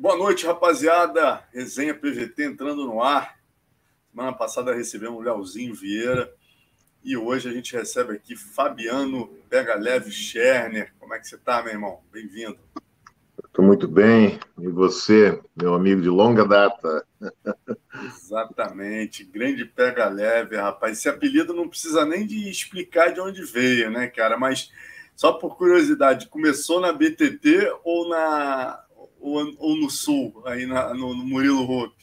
Boa noite, rapaziada. Resenha PVT entrando no ar. Semana passada recebemos o Leozinho Vieira e hoje a gente recebe aqui Fabiano Pega Leve Scherner. Como é que você está, meu irmão? Bem-vindo. Estou muito bem. E você, meu amigo de longa data? Exatamente. Grande Pega Leve, rapaz. Esse apelido não precisa nem de explicar de onde veio, né, cara? Mas só por curiosidade, começou na BTT ou na ou, ou no Sul, aí na, no, no Murilo Hope?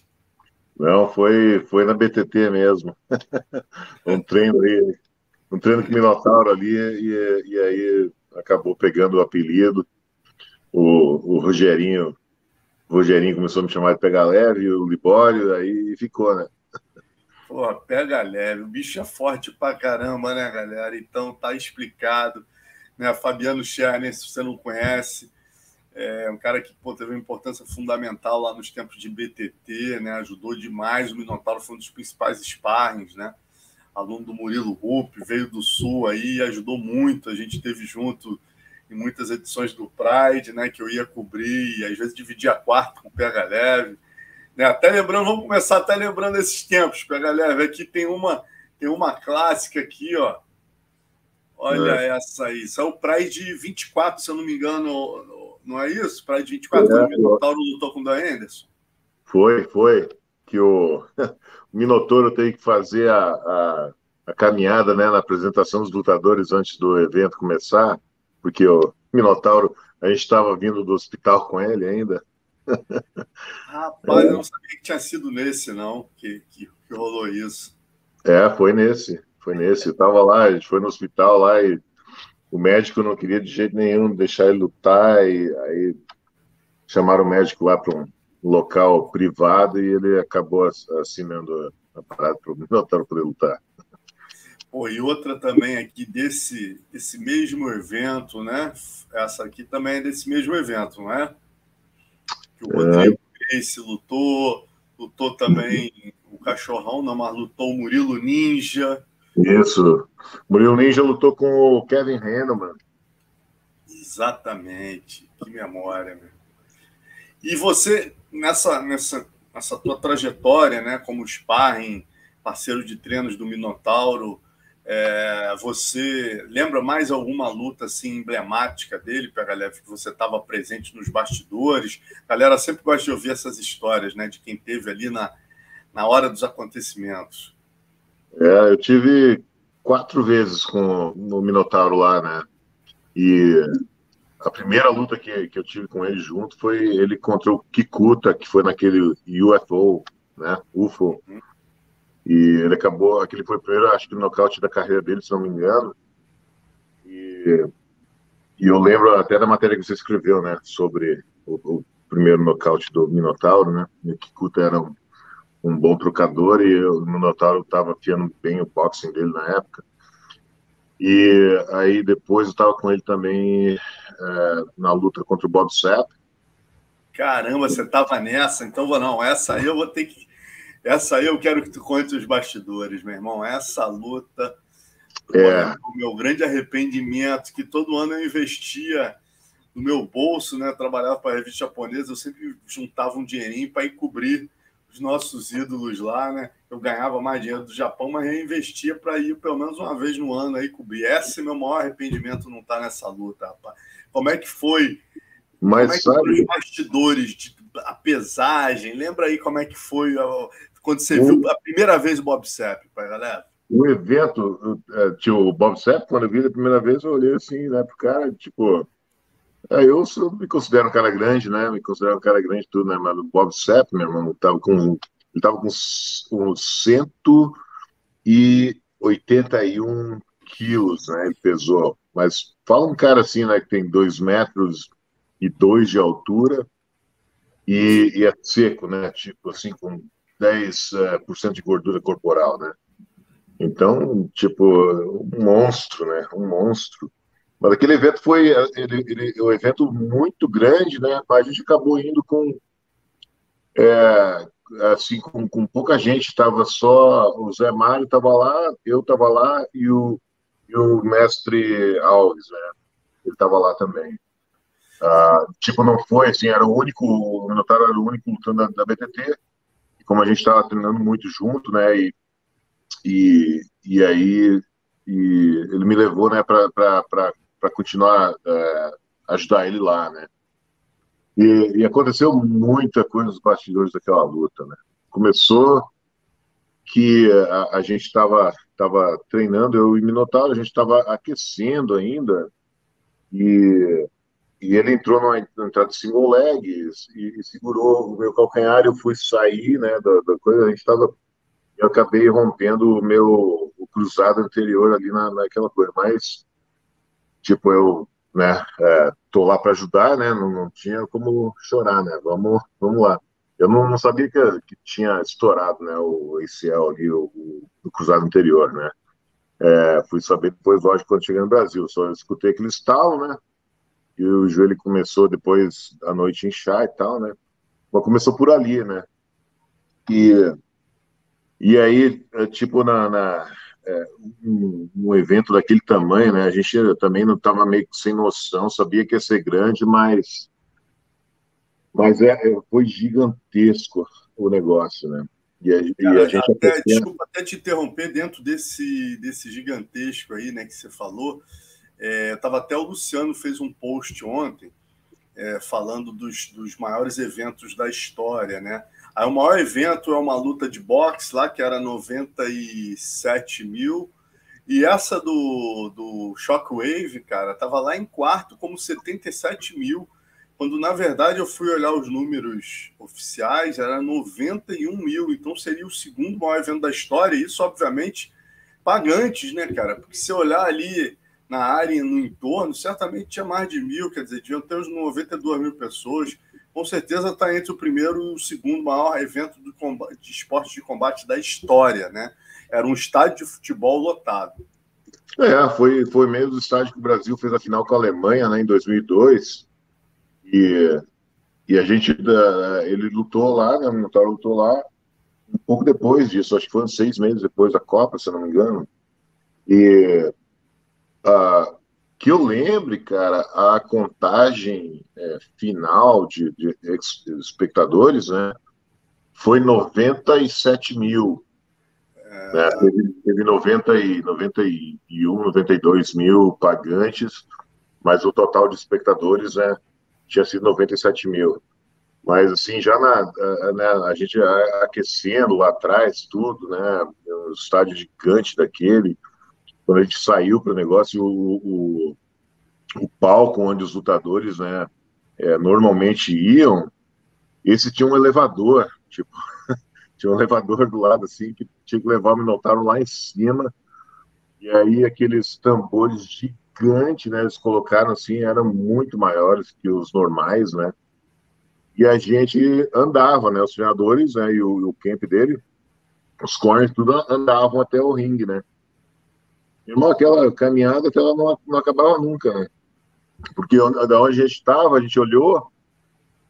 Não, foi, foi na BTT mesmo. um treino aí, um treino com o Minotauro ali, e, e aí acabou pegando o apelido. O, o Rogerinho, o Rogerinho começou a me chamar de Pega Leve, o Libório, aí ficou, né? Pô, pega leve, o bicho é forte pra caramba, né, galera? Então tá explicado. Né? Fabiano Scherner, se você não conhece, é um cara que pô, teve uma importância fundamental lá nos tempos de BTT, né? ajudou demais. O Minotauro foi um dos principais sparrings, né? aluno do Murilo Rupp, veio do Sul aí, ajudou muito. A gente teve junto em muitas edições do Pride, né? que eu ia cobrir, e às vezes dividia quarto com o PH Leve. Né? Até lembrando, vamos começar até lembrando esses tempos, PH Leve. Aqui tem uma, tem uma clássica aqui, ó. Olha é. essa aí. Isso é o Pride 24, se eu não me engano, não é isso? Para de 24 é, o Minotauro lutou com o Dan Anderson? Foi, foi. Que o, o Minotauro tem que fazer a, a, a, caminhada né, na apresentação dos lutadores antes do evento começar, porque o Minotauro, a gente estava vindo do hospital com ele ainda. Rapaz, é. eu não sabia que tinha sido nesse, não, que, que, que rolou isso. É, foi nesse, foi nesse. Eu tava lá, a gente foi no hospital lá e o médico não queria de jeito nenhum deixar ele lutar, e aí chamaram o médico lá para um local privado e ele acabou assinando a parada para o Minotauro poder lutar. Pô, e outra também aqui desse, desse mesmo evento, né? Essa aqui também é desse mesmo evento, não é? Que o Rodrigo é. lutou, lutou também o Cachorrão, não, mas lutou o Murilo Ninja. Isso. Murilo Ninja lutou com o Kevin Henneman. Exatamente. Que memória, meu. E você, nessa, nessa, nessa tua trajetória, né, como sparring, parceiro de treinos do Minotauro, é, você lembra mais alguma luta assim emblemática dele, galera que você estava presente nos bastidores? A galera sempre gosta de ouvir essas histórias, né, de quem teve ali na, na hora dos acontecimentos. É, eu tive quatro vezes com o Minotauro lá, né? E a primeira luta que, que eu tive com ele junto foi ele contra o Kikuta, que foi naquele UFO, né? UFO. E ele acabou, aquele foi o primeiro, acho que, nocaute da carreira dele, se não me engano. E, e eu lembro até da matéria que você escreveu, né? Sobre o, o primeiro nocaute do Minotauro, né? E o Kikuta era um um bom trocador e o Minotauro estava afiando bem o boxing dele na época. E aí depois eu estava com ele também é, na luta contra o Bob Sapp. Caramba, você estava nessa? Então vou não, essa aí eu vou ter que essa aí eu quero que tu conte os bastidores, meu irmão. Essa luta é. o meu grande arrependimento que todo ano eu investia no meu bolso, né? Eu trabalhava para a revista japonesa, eu sempre juntava um dinheirinho para ir cobrir os nossos ídolos lá, né? Eu ganhava mais dinheiro do Japão, mas reinvestia para ir pelo menos uma vez no ano aí cobrir. Esse é meu maior arrependimento não estar tá nessa luta, rapaz. Como é que foi? Mas como é que sabe... os bastidores, de, a pesagem? Lembra aí como é que foi quando você viu a primeira vez o Bob Sepp, galera? O evento, é, tinha o Bob Sepp, quando eu vi a primeira vez, eu olhei assim, né, pro cara, tipo, é, eu, me considero um cara grande, né? Me considero um cara grande tudo, né? Mas o Bob Sepp, meu irmão, tava com, ele tava com, com 181 quilos, né? Ele pesou. Mas fala um cara assim, né? Que tem 2 metros e 2 de altura e, e, é seco, né? Tipo assim, com 10% uh, de gordura corporal, né? Então, tipo, um monstro, né? Um monstro. Mas aquele evento foi ele, ele, um evento muito grande, né? A gente acabou indo com é, assim com, com, pouca gente. Estava só o Zé Mário estava lá, eu estava lá e o, e o mestre Alves, né? Ele estava lá também. Uh, tipo, não foi assim, era o único, o Minotauro era o único lutando da, da BTT, e como a gente estava treinando muito junto, né, e, e, e aí e ele me levou, né, para continuar uh, ajudar ele lá, né. E, e, aconteceu muita coisa nos bastidores daquela luta, né. Começou que a, a gente estava tava treinando, eu e Minotauro, a gente estava aquecendo ainda, e e ele entrou numa entrada de single leg e, e, segurou o meu calcanhar. Eu fui sair né, da, da coisa. A gente estava. Eu acabei rompendo o meu o cruzado anterior ali na, naquela coisa. Mas, tipo, eu né, é, tô lá para ajudar, né? Não, não tinha como chorar, né? Vamos, vamos lá. Eu não, não sabia que, que, tinha estourado né, o ACL ali, o, o cruzado anterior, né? É, fui saber depois, lógico, quando cheguei no Brasil. Só escutei aquele estalo, né? e o joelho começou depois da noite inchar e tal, né? Mas começou por ali, né? E, e aí, é, tipo, na, na é, um, um, evento daquele tamanho, né? A gente também não estava meio que sem noção, sabia que ia ser grande, mas, mas é, é foi gigantesco o negócio, né? E a, Cara, e a gente até, Desculpa até te interromper dentro desse, desse gigantesco aí, né, que você falou. É, tava até o Luciano fez um post ontem é, falando dos, dos maiores eventos da história, né? Aí o maior evento é uma luta de boxe lá, que era 97 mil. E essa do, do Shockwave, cara, tava lá em quarto como 77 mil. Quando na verdade eu fui olhar os números oficiais, era 91 mil. Então seria o segundo maior evento da história. Isso, obviamente, pagantes, né, cara? Porque se olhar ali na área e no entorno, certamente tinha mais de mil, quer dizer, deviam ter uns 92 mil pessoas. Com certeza está entre o primeiro e o segundo maior evento combate, de esporte de combate da história, né? Era um estádio de futebol lotado. É, foi, foi meio do estádio que o Brasil fez a final com a Alemanha, né, em 2002. E, e a gente, ele lutou lá, né, o Minotauro lutou lá, um pouco depois disso, acho que foi seis meses depois da Copa, se não me engano. E Uh, que eu lembre, cara, a contagem é, final de, de, espectadores, né, foi 97 mil. É... Né, teve, teve 90 e, 91, 92 mil pagantes, mas o total de espectadores né, tinha sido 97 mil. Mas, assim, já na, né, a gente aquecendo lá atrás, tudo, né, o estádio gigante daquele, quando a gente saiu para o negócio, o, o palco onde os lutadores né, é, normalmente iam, esse tinha um elevador, tipo, tinha um elevador do lado assim, que tinha que levar o Minotauro lá em cima, e aí aqueles tambores gigantes, né, eles colocaram assim, eram muito maiores que os normais, né, e a gente andava, né, os treinadores, né, e o, o camp dele, os corners tudo andavam até o ringue, né, Irmão, aquela caminhada que ela não, não acabava nunca, né? Porque da onde a gente estava, a gente olhou,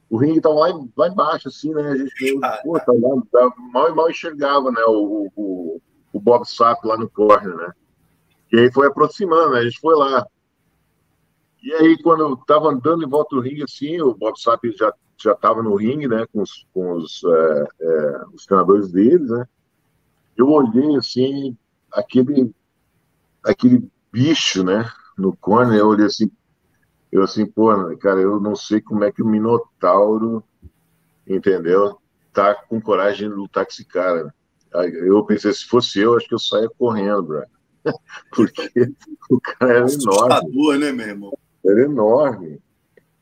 o ringue estava lá, lá embaixo, assim, né? A gente pô, tá lá, tá, mal e mal enxergava, né? O, o, o Bob Sapp lá no corner, né? E aí foi aproximando, né? A gente foi lá. E aí, quando eu estava andando em volta do ringue, assim, o Bob Sapp já já estava no ringue, né? Com os, com os, é, é, os treinadores deles, né? Eu olhei, assim, aquele aquele bicho, né, no corner, eu olhei assim, eu assim, pô, cara, eu não sei como é que o Minotauro, entendeu, tá com coragem de lutar com esse cara. Eu pensei, se fosse eu, acho que eu saia correndo, bro. Porque o cara era enorme. né, meu irmão? Era enorme.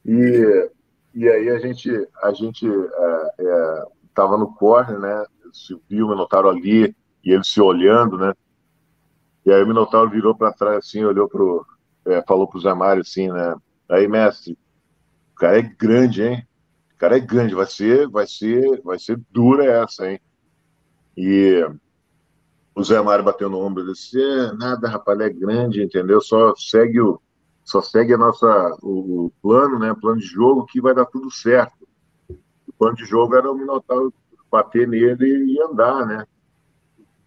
E, e aí a gente, a gente é, é, tava no corner, né, se viu o Minotauro ali, e ele se olhando, né, e aí o Minotauro virou para trás assim, olhou pro. É, falou pro Zé Mário assim, né? Aí, mestre, o cara é grande, hein? O cara é grande, vai ser, vai ser, vai ser dura essa, hein? E o Zé Mário bateu no ombro e disse: é, nada, rapaz, é grande, entendeu? Só segue o, só segue a nossa, o, o plano, né? Plano de jogo que vai dar tudo certo. O plano de jogo era o Minotauro bater nele e andar, né?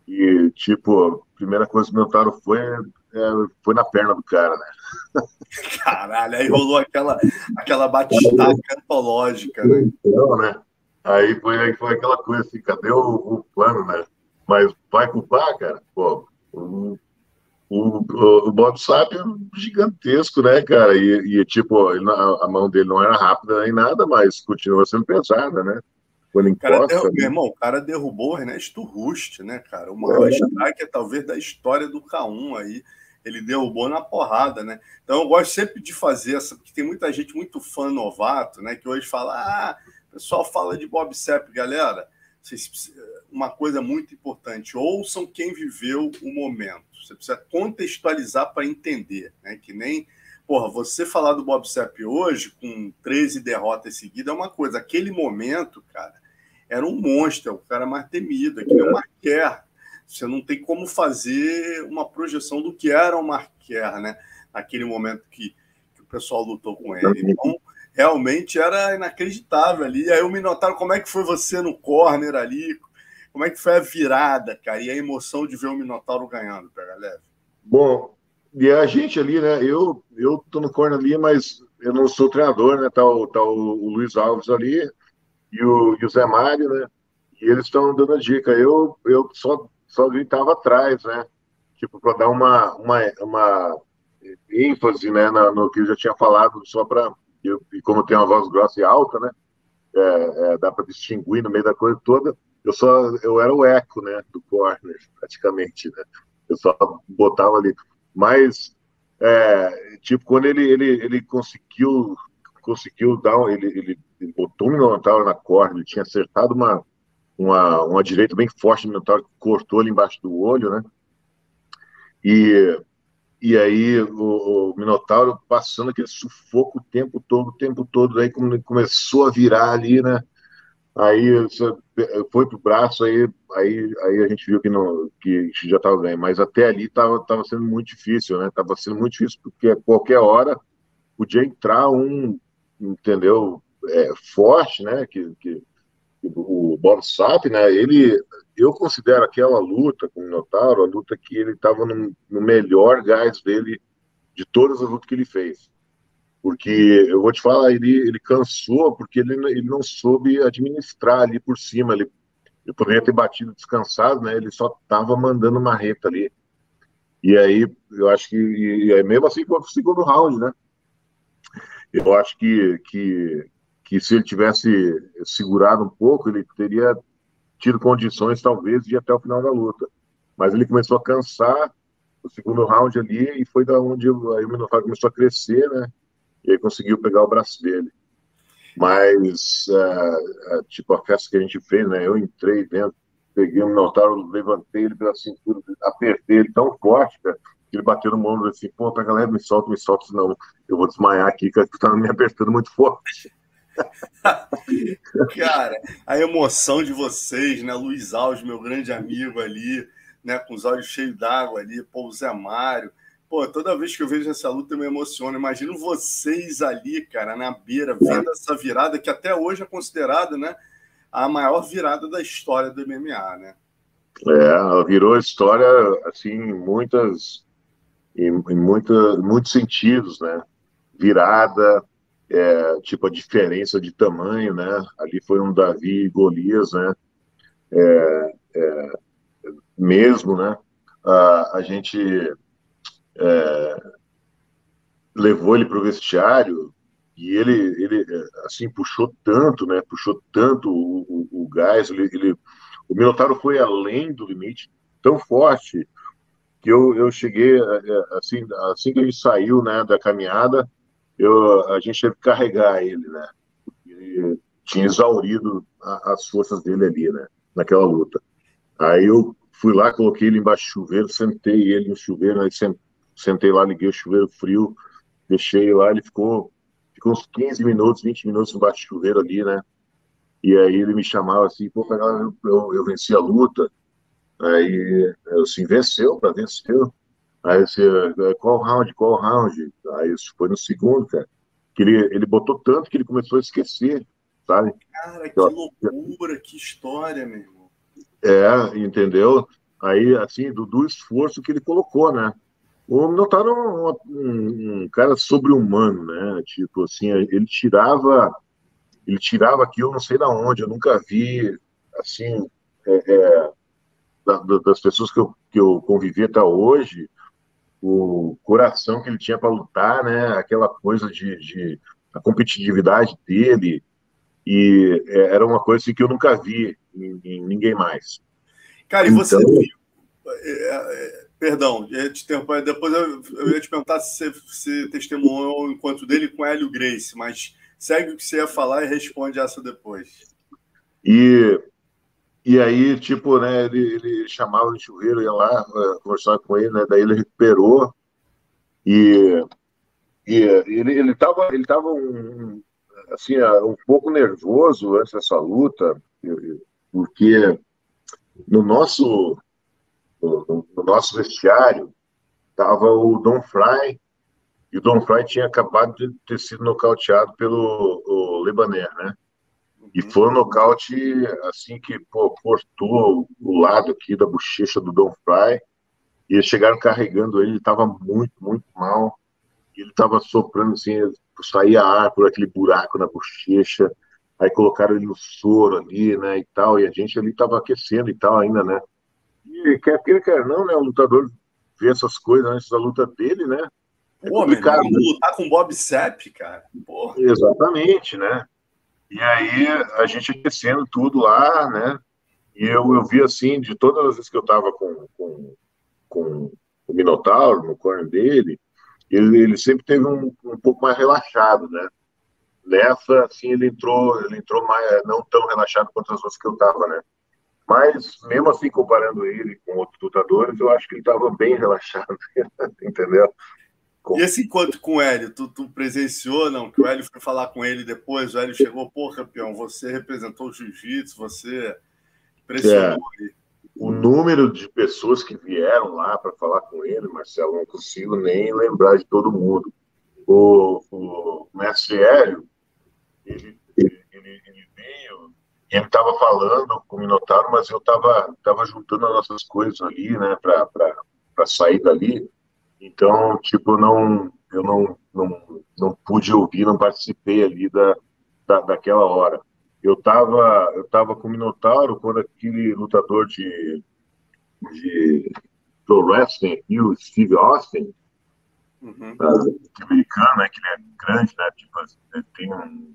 E, tipo, primeira coisa que notaram foi é, foi na perna do cara, né? Caralho, aí rolou aquela, aquela batistaca antológica, né? Então, né? Aí foi, aí foi aquela coisa assim, cadê o, o plano, né? Mas vai culpar, cara? Pô, o, o, o Bob Sapp é gigantesco, né, cara? E, e tipo, ele, a, mão dele não era rápida nem nada, mas continua sendo pesada, né? Quando encosta. Cara, meu irmão, o cara derrubou o Ernesto Rust, né, cara? O maior é. strike, talvez, da história do K1 aí. Ele derrubou na porrada, né? Então eu gosto sempre de fazer essa, porque tem muita gente muito fã novato, né? Que hoje fala, ah, o pessoal fala de Bob Sapp, galera. Uma coisa muito importante, ouçam quem viveu o momento você precisa contextualizar para entender, né? Que nem, porra, você falar do Bob Sepp hoje, com 13 derrotas seguidas, é uma coisa. Aquele momento, cara, era um monstro, é o cara mais temido, aquele é o Marquer. Você não tem como fazer uma projeção do que era o Marquer, né? Naquele momento que, que o pessoal lutou com ele. Então, realmente era inacreditável ali. Aí o Minotauro, como é que foi você no corner ali? Como é que foi a virada, cara, e a emoção de ver o Minotauro ganhando, pega leve? Bom, e a gente ali, né? Eu, eu tô no corner ali, mas eu não sou treinador, né? Tá o, tá o, Luiz Alves ali e o, e o Zé Mário, né? E eles estão dando dica. Eu, eu só, só gritava atrás, né? Tipo, para dar uma, uma, uma ênfase, né? no que eu já tinha falado, só para. E como tenho uma voz grossa e alta, né? É, é, dá para distinguir no meio da coisa toda eu só eu era o eco, né, do corner, praticamente, né? Eu só botava ali. Mas é, tipo quando ele ele, ele conseguiu conseguiu dar ele, ele botou o Minotauro na corda, tinha acertado uma uma, uma direita bem forte no Minotauro, cortou ali embaixo do olho, né? E e aí o, o, Minotauro passando aquele sufoco o tempo todo, o tempo todo, aí começou a virar ali, né? Aí foi pro braço, aí, aí, aí a gente viu que, não, que já estava bem. Mas até ali estava tava sendo muito difícil, né? Tava sendo muito difícil, porque qualquer hora podia entrar um, entendeu? É, forte, né? Que, que, o Bob Sapp, né? Ele, eu considero aquela luta com o Minotauro a luta que ele estava no, no melhor gás dele de todas as lutas que ele fez porque eu vou te falar, ele, ele cansou porque ele, ele não soube administrar ali por cima, ele, ele poderia ter batido descansado, né? Ele só estava mandando marreta ali. E aí, eu acho que, e, e mesmo assim, foi o segundo round, né? Eu acho que, que, que se ele tivesse segurado um pouco, ele teria tido condições, talvez, de ir até o final da luta. Mas ele começou a cansar no segundo round ali, e foi da onde aí o Minotauro começou a crescer, né? e aí conseguiu pegar o braço dele. Mas, uh, uh, tipo, a festa que a gente fez, né? Eu entrei dentro, peguei o Minotauro, levantei ele pela cintura, apertei ele tão forte, cara, que ele bateu no ombro assim, pô, tá galera, me solta, me solta, senão eu vou desmaiar aqui, que tá me apertando muito forte. cara, a emoção de vocês, né? Luiz Alves, meu grande amigo ali, né? Com os olhos cheios d'água ali, pô, o Zé Mário, Pô, toda vez que eu vejo essa luta eu me emociono. Imagino vocês ali, cara, na beira, vendo essa virada que até hoje é considerada, né, a maior virada da história do MMA, né? É, virou história assim em muitas em, em muita, muitos sentidos, né? Virada, é, tipo a diferença de tamanho, né? Ali foi um Davi e Golias, né? É, é, mesmo, né? a gente é, levou ele para o vestiário e ele, ele assim puxou tanto, né? Puxou tanto o, o, o gás. Ele, ele, o Minotauro foi além do limite, tão forte que eu, eu cheguei é, é, assim, assim que a gente saiu, né, da caminhada, eu a gente teve que carregar ele, né? Ele tinha exaurido a, as forças dele ali, né? Naquela luta. Aí eu fui lá, coloquei ele embaixo do chuveiro, sentei ele no chuveiro, aí sentei lá, liguei o chuveiro frio, deixei lá, ele ficou, ficou uns 15 minutos, 20 minutos embaixo do chuveiro ali, né? E aí ele me chamava assim, pô, eu, eu, eu venci a luta. Aí eu assim, venceu, para venceu. Aí você, é, qual round, qual round? Aí isso foi no segundo, cara. Que ele, ele botou tanto que ele começou a esquecer, sabe? Cara, que loucura, que história, meu irmão. É, entendeu? Aí, assim, do, do esforço que ele colocou, né? O Minotauro é um, um, um cara sobre-humano, né? Tipo assim, ele tirava, ele tirava aquilo não sei da onde, eu nunca vi, assim, é, é, das pessoas que eu, que eu convivi até hoje, o coração que ele tinha para lutar, né? Aquela coisa de, de a competitividade dele e é, era uma coisa assim, que eu nunca vi em, em ninguém mais. Cara, e então, você viu? É, é, perdão. Depois eu, ia te perguntar se você, testemunhou o encontro dele com Hélio Grace, mas segue o que você ia falar e responde essa depois. E, e aí, tipo, né, ele, ele chamava o churreiro, ia lá uh, conversar com ele, né, daí ele recuperou e, e ele, ele tava, ele tava um, assim, um pouco nervoso antes dessa luta, porque no nosso, no, no nosso vestiário estava o Don Fry, e o Don Fry tinha acabado de ter sido nocauteado pelo Lebaner, né? E foi um nocaute assim que pô, cortou o lado aqui da bochecha do Don Fry. E eles chegaram carregando ele, ele estava muito, muito mal. E ele estava soprando assim, saía ar por aquele buraco na bochecha. Aí colocaram ele no soro ali, né, e tal. E a gente ali estava aquecendo e tal ainda, né. E quer queira, quer não, né, o lutador vê essas coisas antes da luta dele, né. É Pô, complicado. Né? lutar com Bob Sepp, cara. Porra. Exatamente, né. E aí a gente aquecendo tudo lá, né? E eu, eu vi assim, de todas as vezes que eu tava com, com, com o Minotauro, no corner dele, ele, ele sempre teve um, um pouco mais relaxado, né? Nessa, assim, ele entrou, ele entrou mais, não tão relaxado quanto as outras que eu estava, né? Mas, mesmo assim, comparando ele com outros lutadores, eu acho que ele estava bem relaxado, entendeu? E esse encontro com o Hélio, tu, tu, presenciou, não? Que o Hélio foi falar com ele depois, o Hélio chegou, pô, campeão, você representou o jiu-jitsu, você pressionou é. ele o número de pessoas que vieram lá para falar com ele, Marcelo, não consigo nem lembrar de todo mundo. O, o mestre Hélio, ele, ele, ele, ele veio, ele estava falando com o Minotauro, mas eu estava tava juntando as nossas coisas ali, né, para sair dali. Então, tipo, não, eu não, não, não pude ouvir, não participei ali da, da, daquela hora eu estava eu tava com o Minotauro quando aquele lutador de, de pro wrestling e o Steve Austin, uhum. uh, americano, né, que ele é grande, né, tipo, tem um,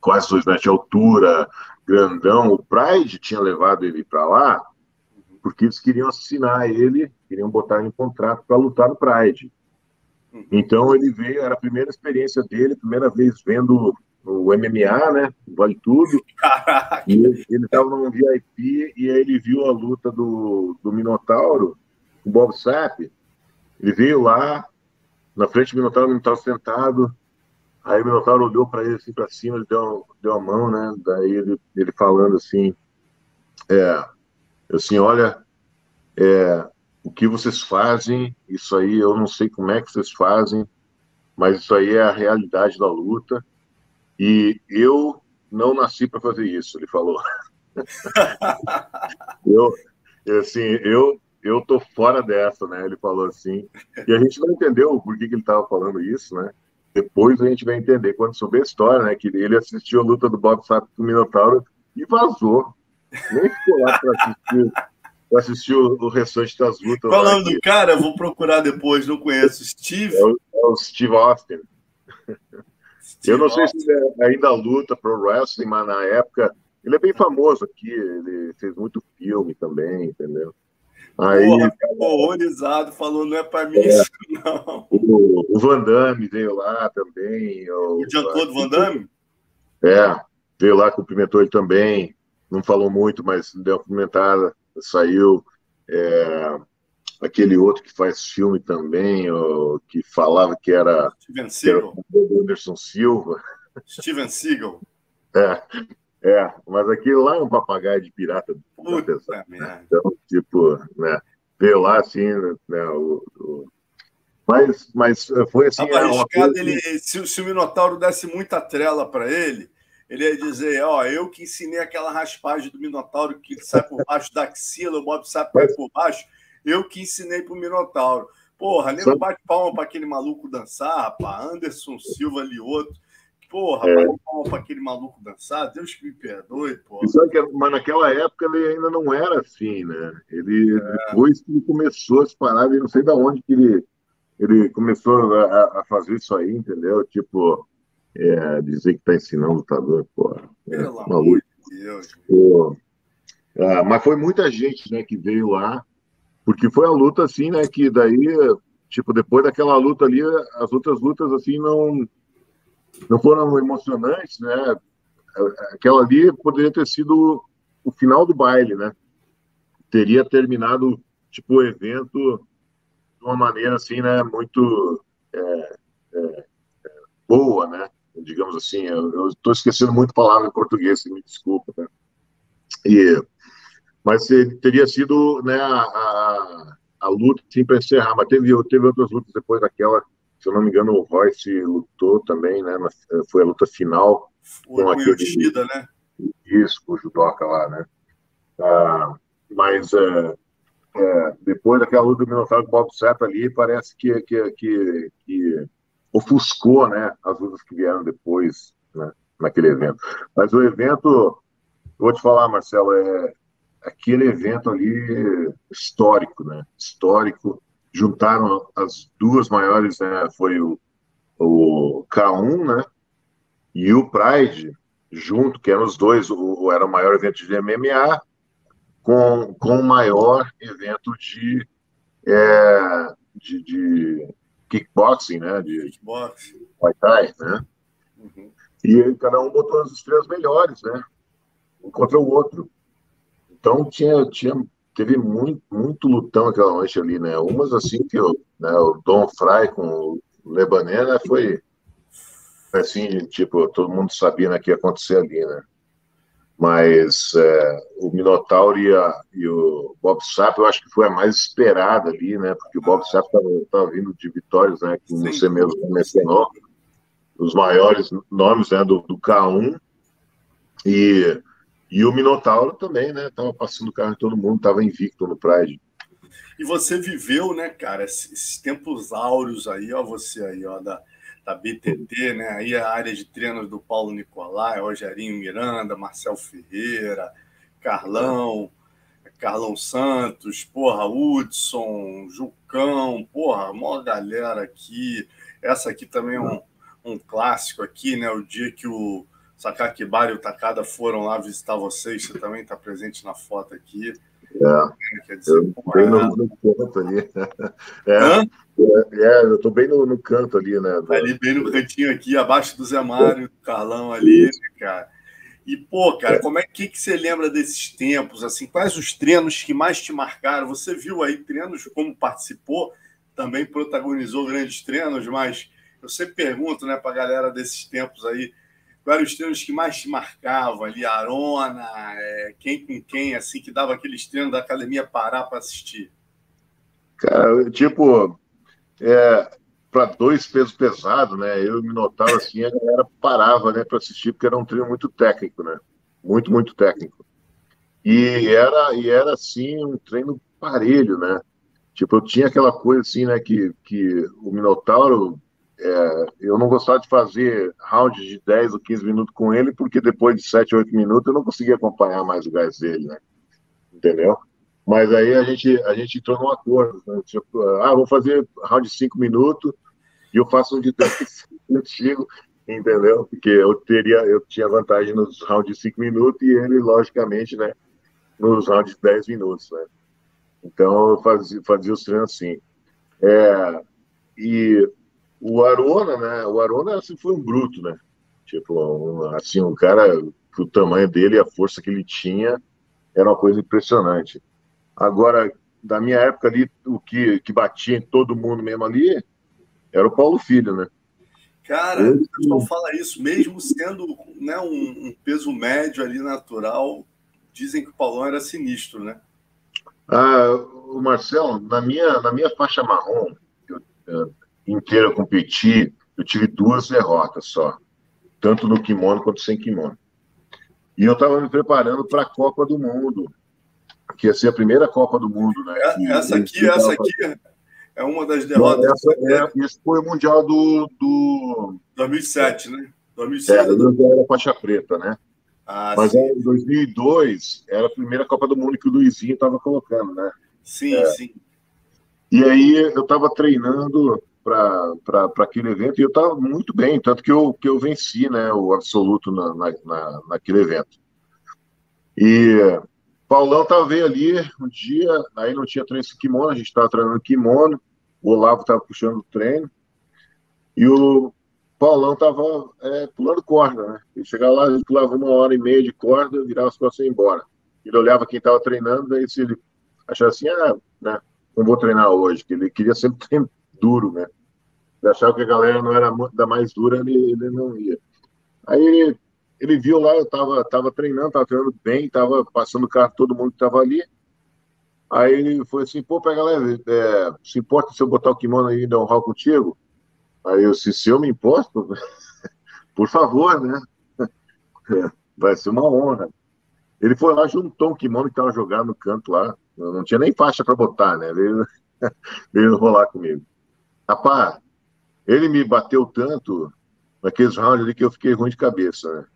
quase dois metros de altura, grandão. O Pride tinha levado ele para lá porque eles queriam assinar ele, queriam botar em contrato para lutar no Pride. Uhum. Então ele veio, era a primeira experiência dele, primeira vez vendo o MMA, né? Vale tudo. Caraca. E ele estava num VIP e aí ele viu a luta do, do Minotauro, o Bob Sapp. Ele veio lá, na frente do Minotauro, o Minotauro sentado. Aí o Minotauro olhou para ele assim para cima, ele deu, deu a mão, né? Daí ele, ele falando assim: é, assim, olha, é, o que vocês fazem, isso aí eu não sei como é que vocês fazem, mas isso aí é a realidade da luta e eu não nasci para fazer isso, ele falou. eu, assim, eu eu tô fora dessa, né? Ele falou assim. E a gente não entendeu por que, que ele estava falando isso, né? Depois a gente vai entender quando souber a história, né? Que ele assistiu a luta do Bob Sapp com o Minotauro e vazou. Nem ficou lá para assistir, pra assistir o, o, restante das lutas. Qual o nome do cara? Eu vou procurar depois, não conheço. Steve? É o, é o Steve Austin. Eu não sei se ele ainda luta pro wrestling, mas na época ele é bem famoso aqui, ele fez muito filme também, entendeu? Aí, Porra, horrorizado, falou, não é para mim é, isso, não. O, o, Van Damme veio lá também. O, o Jean-Claude Van Damme? É, veio lá, cumprimentou ele também. Não falou muito, mas deu uma cumprimentada, saiu. É, aquele outro que faz filme também, ó, que falava que era, Steven Seagal. Que era Anderson Silva. Steven Seagal. É, é, mas aquele lá é um papagaio de pirata. Puta então, tipo, né, veio lá assim, né, o, o... Mas, mas foi assim. Uma coisa... ele, se, se o Minotauro desse muita trela para ele, ele ia dizer: Ó, eu que ensinei aquela raspagem do Minotauro que sai por baixo da axila, o Bob sabe por baixo eu que ensinei para o Minotauro. Porra, nego bate palma para aquele maluco dançar, rapaz. Anderson Silva ali outro. Porra, é. bate palma para aquele maluco dançar. Deus que me perdoe, porra. Que, mas naquela época ele ainda não era assim, né? Ele, é. depois que ele começou a se parar, eu não sei de onde que ele, ele começou a, a fazer isso aí, entendeu? Tipo, é, dizer que está ensinando lutador, porra. É, Deus. Pô, ah, mas foi muita gente, né, que veio lá porque foi a luta, assim, né? Que daí, tipo, depois daquela luta ali, as outras lutas, assim, não, não foram emocionantes, né? Aquela ali poderia ter sido o final do baile, né? Teria terminado, tipo, o evento de uma maneira, assim, né? Muito é, é boa, né? Digamos assim. Eu estou esquecendo muito palavra em português, me desculpa, né? E mas teria sido né, a, a, a luta sim, para encerrar. Mas teve, teve outras lutas depois daquela, se eu não me engano, o Royce lutou também, né? Foi a luta final. O com aquele, Yoshida, né? Isso, com o judoca lá, né? Ah, mas é, é, depois daquela luta do Minotauro com o Bob Sapp ali, parece que, que, que, que ofuscou né, as lutas que vieram depois, né, naquele evento. Mas o evento, vou te falar, Marcelo, é, aquele evento ali histórico, né? Histórico. Juntaram as duas maiores, né? Foi o, o K1, né? E o Pride, junto, que eram os dois, o, era o maior evento de MMA, com, com o maior evento de, é, de, de kickboxing, né? De kickboxing. Muay Thai, né? Uhum. E cada um botou as estrelas melhores, né? Um contra o outro. Então tinha, tinha teve muito, muito lutão aquela noite ali, né? Umas assim que o, né, o Dom Fry com o Lebané né, foi assim, tipo, todo mundo sabia né, que ia acontecer ali, né? Mas é, o Minotauro e, a, e, o Bob Sapp, eu acho que foi a mais esperada ali, né? Porque o Bob Sapp estava vindo de vitórias, né? Que Sim. você mesmo mencionou, os maiores nomes né, do, do K1. E e o Minotauro também, né? Tava passando o carro em todo mundo, tava invicto no Pride. E você viveu, né, cara, esses tempos áureos aí, ó, você aí, ó, da, da BTT, né? Aí a área de treinos do Paulo Nicolai, Rogerinho Miranda, Marcel Ferreira, Carlão, Carlão Santos, porra, Hudson, Jucão, porra, maior galera aqui. Essa aqui também é um, um clássico aqui, né? O dia que o Sakakibara e o Takada foram lá visitar vocês, você também está presente na foto aqui. É, Quer dizer, eu pô, bem é... no, no, canto ali. É, é, é, eu estou bem no, no, canto ali, né? Ali bem no cantinho aqui, abaixo do Zé Mário, do Carlão ali, né, cara. E, pô, cara, como é que, que você lembra desses tempos? Assim, quais os treinos que mais te marcaram? Você viu aí treinos, como participou, também protagonizou grandes treinos, mas eu sempre pergunto, né, para a galera desses tempos aí, quais eram os treinos que mais te marcavam ali? Arona, é, quem com quem, assim, que dava aqueles treinos da academia parar para assistir? Cara, tipo, é, para dois pesos pesados, né? Eu me notava assim, a galera parava, né, para assistir, porque era um treino muito técnico, né? Muito, muito técnico. E era, e era assim, um treino parelho, né? Tipo, eu tinha aquela coisa assim, né, que, que o Minotauro é, eu não gostava de fazer rounds de 10 ou 15 minutos com ele, porque depois de 7, 8 minutos eu não conseguia acompanhar mais o gás dele, né? Entendeu? Mas aí a gente, a gente entrou num acordo. Né? Tipo, ah, vou fazer round de 5 minutos e eu faço um de 10 contigo, entendeu? Porque eu teria, eu tinha vantagem nos rounds de 5 minutos e ele, logicamente, né, nos rounds de 10 minutos, né? Então eu fazia, fazia os treinos assim. É, e o Arona, né? O Arona assim, foi um bruto, né? Tipo, um, assim, um cara o tamanho dele a força que ele tinha era uma coisa impressionante. Agora, da minha época ali, o que, que batia em todo mundo mesmo ali era o Paulo Filho, né? Cara, eu... o pessoal fala isso, mesmo sendo né, um, um, peso médio ali natural, dizem que o Paulão era sinistro, né? Ah, o Marcelo, na minha, na minha faixa marrom, eu, eu inteira competir, eu tive duas derrotas só, tanto no kimono quanto sem kimono. E eu estava me preparando para a Copa do Mundo, que ia ser a primeira Copa do Mundo, né? essa aqui, essa aqui, É uma das derrotas. Essa, é, esse foi o Mundial do. do... 2007, né? 2007. É, do... era faixa preta, né? Ah, Mas sim. em 2002 era a primeira Copa do Mundo que o Luizinho estava colocando, né? Sim, é. sim. E aí eu estava treinando para aquele evento e eu estava muito bem, tanto que eu, que eu venci né, o absoluto na, na, na naquele evento. E Paulão estava veio ali um dia, aí não tinha treino de kimono, a gente estava treinando kimono, o Olavo estava puxando o treino, e o Paulão estava é, pulando corda, né? Ele chegava lá, ele pulava uma hora e meia de corda, virava as costas e ia embora. Ele olhava quem estava treinando, daí se ele achava assim, ah, né, não vou treinar hoje, que ele queria sempre treinar duro, né? Ele achava que a galera não era da mais dura, ele, ele não ia. Aí ele viu lá, eu estava tava treinando, estava treinando bem, estava passando carro todo mundo que estava ali. Aí ele foi assim, pô, pega leve, é, se importa se eu botar o kimono aí e dar um rau contigo? Aí eu disse, se eu me importo, por favor, né? Vai ser uma honra. Ele foi lá, juntou um kimono que estava jogado no canto lá. Não tinha nem faixa para botar, né? Ele veio rolar comigo. Rapaz, ele me bateu tanto naqueles rounds ali que eu fiquei ruim de cabeça, né?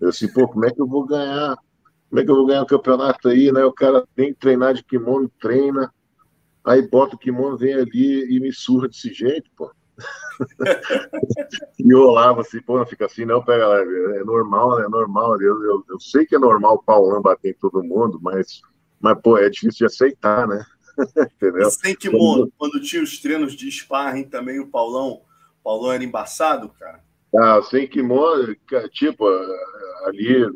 Eu assim, pô, como é que eu vou ganhar? Como é que eu vou ganhar o um campeonato aí, né? O cara tem que treinar de kimono, treina, aí bota o kimono, vem ali e me surra desse jeito, pô. e eu olhava assim, pô, não fica assim, não, pega lá, é normal, né? É normal. Eu, eu, eu sei que é normal o Paulão bater em todo mundo, mas, mas, pô, é difícil de aceitar, né? Entendeu? E sem kimono, quando tinha os treinos de sparring também, o Paulão, o Paulão era embaçado, cara? Ah, sem kimono, tipo, ali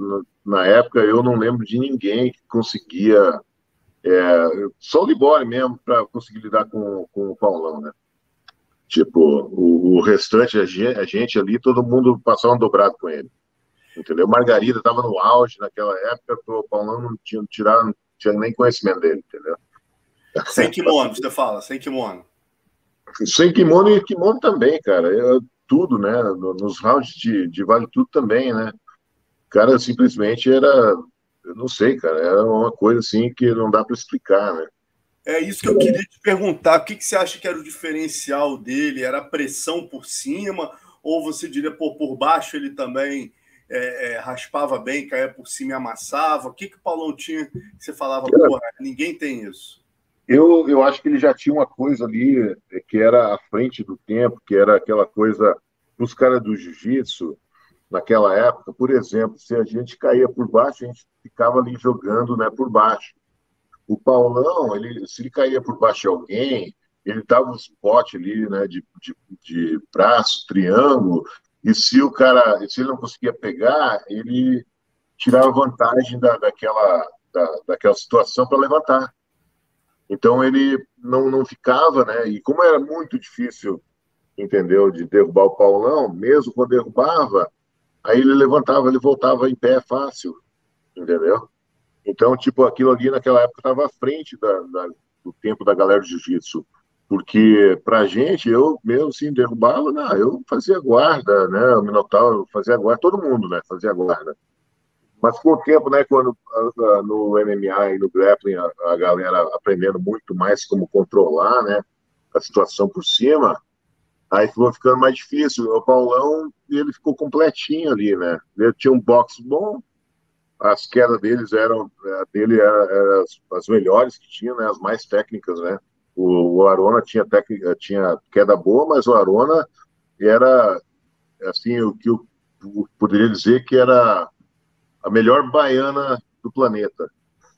na época eu não lembro de ninguém que conseguia. É, só o Libore mesmo para conseguir lidar com, com o Paulão, né? Tipo, o, o restante, a gente, a gente, ali, todo mundo passava um dobrado com ele. Entendeu? Margarida estava no auge naquela época, o Paulão não tinha, tirar, não tinha nem conhecimento dele, entendeu? Sem kimono, você fala, sem kimono. Sem kimono e kimono também, cara. Eu, tudo, né? Nos rounds de, de vale tudo também, né? O cara simplesmente era, eu não sei, cara, era uma coisa assim que não dá para explicar, né? É isso que eu queria te perguntar. O que, que você acha que era o diferencial dele? Era a pressão por cima? Ou você diria, pô, por baixo ele também é, é, raspava bem, caía por cima e amassava? O que, que o Paulão tinha que você falava, pô, ninguém tem isso? Eu, eu acho que ele já tinha uma coisa ali é, que era à frente do tempo, que era aquela coisa dos caras do jiu-jitsu, naquela época, por exemplo, se a gente caía por baixo, a gente ficava ali jogando né, por baixo. O Paulão, ele, se ele caía por baixo de alguém, ele dava um spot ali, né, de, de, de braço, triângulo, e se o cara, se ele não conseguia pegar, ele tirava vantagem da, daquela, da, daquela situação para levantar. Então ele não, não ficava, né? E como era muito difícil, entendeu, de derrubar o Paulão, mesmo quando derrubava, aí ele levantava, ele voltava em pé fácil, entendeu? Então, tipo, aquilo ali naquela época estava à frente da, da, do tempo da galera de jiu-jitsu. Porque pra gente, eu mesmo assim, derrubava, não, eu fazia guarda, né? O Minotauro fazia guarda, todo mundo, né? Fazia guarda. Mas com o tempo, né, quando no MMA e no grappling a, a, galera aprendendo muito mais como controlar, né, a situação por cima, aí ficou ficando mais difícil. O Paulão, ele ficou completinho ali, né? Ele tinha um boxe bom, as quedas deles eram dele eram, eram as, as, melhores que tinha, né, as mais técnicas, né? O, o Arona tinha técnica, tinha queda boa, mas o Arona era assim o que eu poderia dizer que era a melhor baiana do planeta.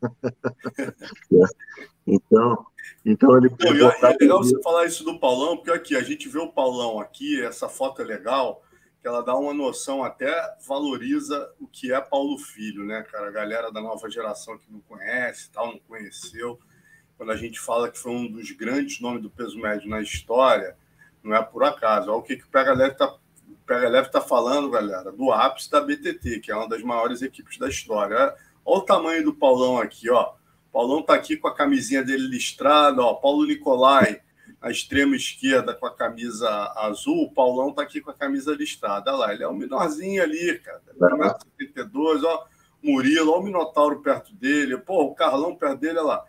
então, então ele. Não, é legal você falar isso do Paulão, porque aqui a gente vê o Paulão aqui, essa foto é legal, que ela dá uma noção, até valoriza o que é Paulo Filho, né, cara? A galera da nova geração que não conhece, tal, não conheceu. Quando a gente fala que foi um dos grandes nomes do peso médio na história, não é por acaso. Olha o que, que Pega Leve está Pega Leve está falando, galera, do ápice da BTT, que é uma das maiores equipes da história. Olha o tamanho do Paulão aqui, ó. O Paulão está aqui com a camisinha dele listrada, ó. Paulo Nicolai, à extrema esquerda, com a camisa azul. O Paulão está aqui com a camisa listrada. Olha lá, ele é um menorzinho ali, cara. 1,72 ó. Murilo, olha o Minotauro perto dele. Pô, o Carlão perto dele, olha lá.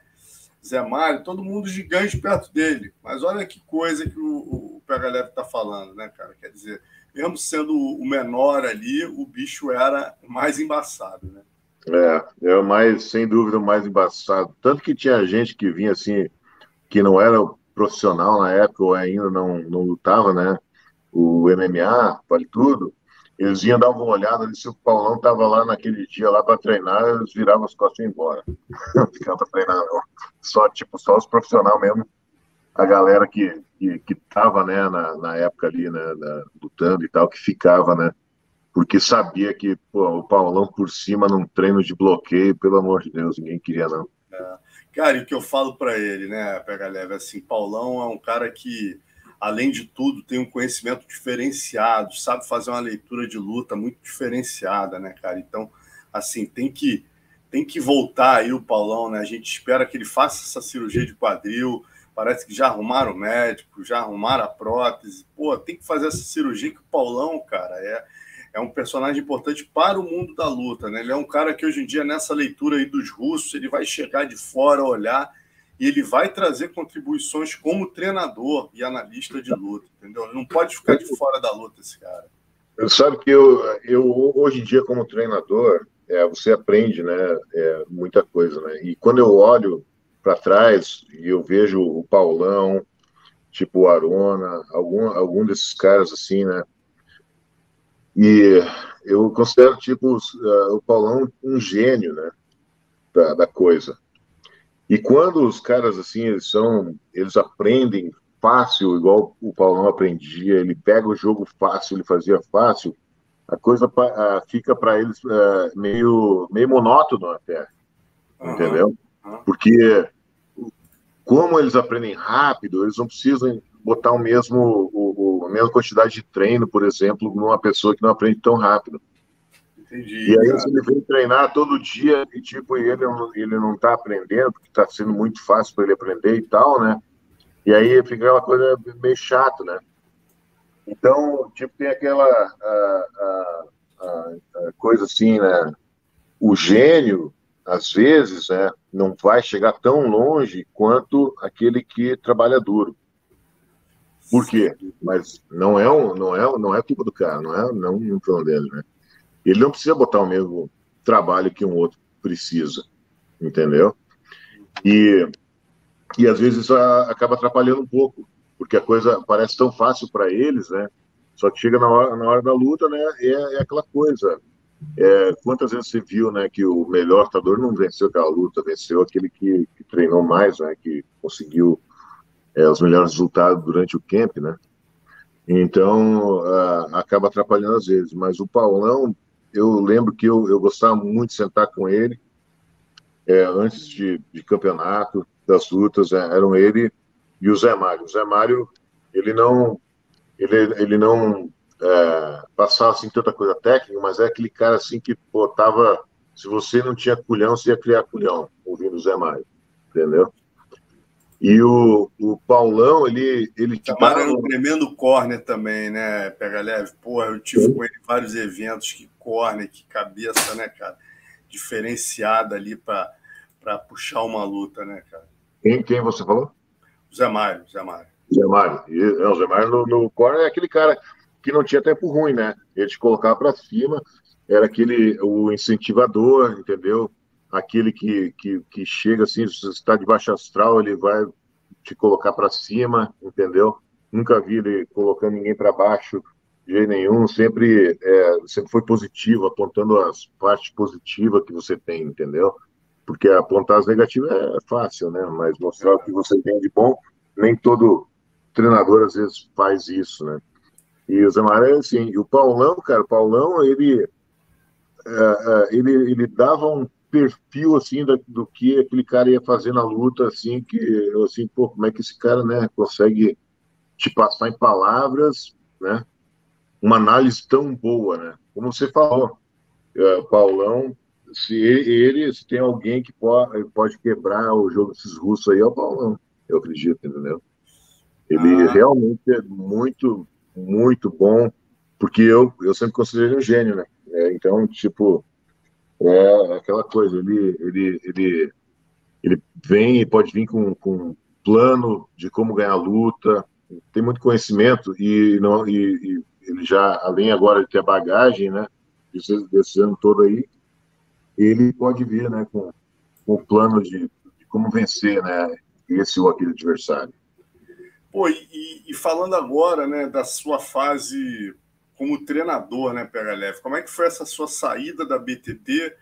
Zé Mário, todo mundo gigante perto dele. Mas olha que coisa que o, o PH Leve está falando, né, cara? Quer dizer, mesmo sendo o menor ali, o bicho era mais embaçado, né? É, é o mais, sem dúvida, mais embaçado. Tanto que tinha gente que vinha assim, que não era profissional na época, ou ainda não, não lutava, né? O MMA, vale tudo. Eles iam dar uma olhada se o Paulão estava lá naquele dia lá para treinar, eles viravam as costas e iam embora. Não ficava para treinar, não. Só, tipo, só os profissionais mesmo, a galera que, que, tava, né, na, na época ali, né, na, lutando e tal, que ficava, né, porque sabia que pô, o Paulão por cima num treino de bloqueio, pelo amor de Deus, ninguém queria, não. É. Cara, e o que eu falo para ele, né, Pega Leve, assim, Paulão é um cara que além de tudo, tem um conhecimento diferenciado, sabe fazer uma leitura de luta muito diferenciada, né, cara? Então, assim, tem que tem que voltar aí o Paulão, né? A gente espera que ele faça essa cirurgia de quadril. Parece que já arrumaram o médico, já arrumaram a prótese. Pô, tem que fazer essa cirurgia que o Paulão, cara, é, é um personagem importante para o mundo da luta, né? Ele é um cara que hoje em dia, nessa leitura aí dos russos, ele vai chegar de fora, olhar e ele vai trazer contribuições como treinador e analista de luta, entendeu? Ele não pode ficar de fora da luta, esse cara. Sabe que eu, eu hoje em dia, como treinador, é, você aprende né, é, muita coisa, né? E quando eu olho para trás e eu vejo o Paulão, tipo o Arona, algum, algum desses caras assim, né? E eu considero, tipo, o Paulão um gênio, né? Da, da coisa. E quando os caras assim, eles são, eles aprendem fácil, igual o Paulão aprendia, ele pega o jogo fácil, ele fazia fácil, a coisa uh, fica para eles uh, meio, meio monótono até, uhum. entendeu? Porque como eles aprendem rápido, eles não precisam botar o mesmo, o, o, a mesma quantidade de treino, por exemplo, numa pessoa que não aprende tão rápido. Entendi. E aí cara. ele vem treinar todo dia e tipo ele ele não está aprendendo porque está sendo muito fácil para ele aprender e tal, né? E aí fica aquela coisa meio chato, né? Então tipo tem aquela a, a, a, coisa assim, né? O gênio às vezes, né, não vai chegar tão longe quanto aquele que trabalha duro. Por quê? Mas não é um, não é não é culpa do cara, não é não um problema dele, né? Ele não precisa botar o mesmo trabalho que um outro precisa, entendeu? E, e às vezes a, acaba atrapalhando um pouco, porque a coisa parece tão fácil para eles, né? Só que chega na hora, na hora da luta, né? É, é aquela coisa. É, quantas vezes você viu, né, que o melhor lutador não venceu aquela luta, venceu aquele que, que treinou mais, né, que conseguiu é, os melhores resultados durante o camp, né? Então, acaba atrapalhando às vezes. Mas o Paulão, eu lembro que eu, eu gostava muito de sentar com ele, é, antes de, de, campeonato, das lutas, é, eram ele e o Zé Mário. O Zé Mário, ele não, ele, ele não é, passava assim tanta coisa técnica, mas é aquele cara assim que botava, se você não tinha culhão, você ia criar culhão, ouvindo o Zé Mário, entendeu? E o, o Paulão, ele. ele Tamara é um tremendo corner também, né, Pega Leve? Porra, eu tive Sim. com ele vários eventos, que corner, que cabeça, né, cara? Diferenciada ali para puxar uma luta, né, cara? Quem, quem você falou? Zé Mário, Zé Mário. Zé Mário. E, não, é, Zé Mário no, no corner é aquele cara que não tinha tempo ruim, né? Ele te colocava para cima, era aquele, o incentivador, entendeu? aquele que, que, que chega assim, se você está de baixo astral, ele vai te colocar para cima, entendeu? Nunca vi ele colocando ninguém para baixo de jeito nenhum, sempre, é, sempre foi positivo, apontando as partes positivas que você tem, entendeu? Porque apontar as negativas é fácil, né? Mas mostrar o que você tem de bom, nem todo treinador às vezes faz isso, né? E o Zé Maria, assim, e o Paulão, cara, o Paulão, ele, é, é, ele, ele dava um perfil assim do, do que aquele cara ia fazer na luta, assim, que eu assim, pô, como é que esse cara, né, consegue te passar em palavras, né, uma análise tão boa, né? Como você falou, é, Paulão, se ele, se tem alguém que pode, pode quebrar o jogo desses russos aí, é o Paulão, eu acredito, entendeu? Ele ah. realmente é muito, muito bom, porque eu, eu sempre considero um gênio, né? É, então, tipo, é aquela coisa, ele, ele, ele, ele vem e pode vir com, com um plano de como ganhar a luta, tem muito conhecimento e, não, e, e ele já, além agora de ter a bagagem, né, desse, desse ano todo aí, ele pode vir, né, com, com o plano de, de como vencer, né, esse ou aquele adversário. Pô, e, e, falando agora, né, da sua fase como treinador, né, PHLF, como é que foi essa sua saída da BTT,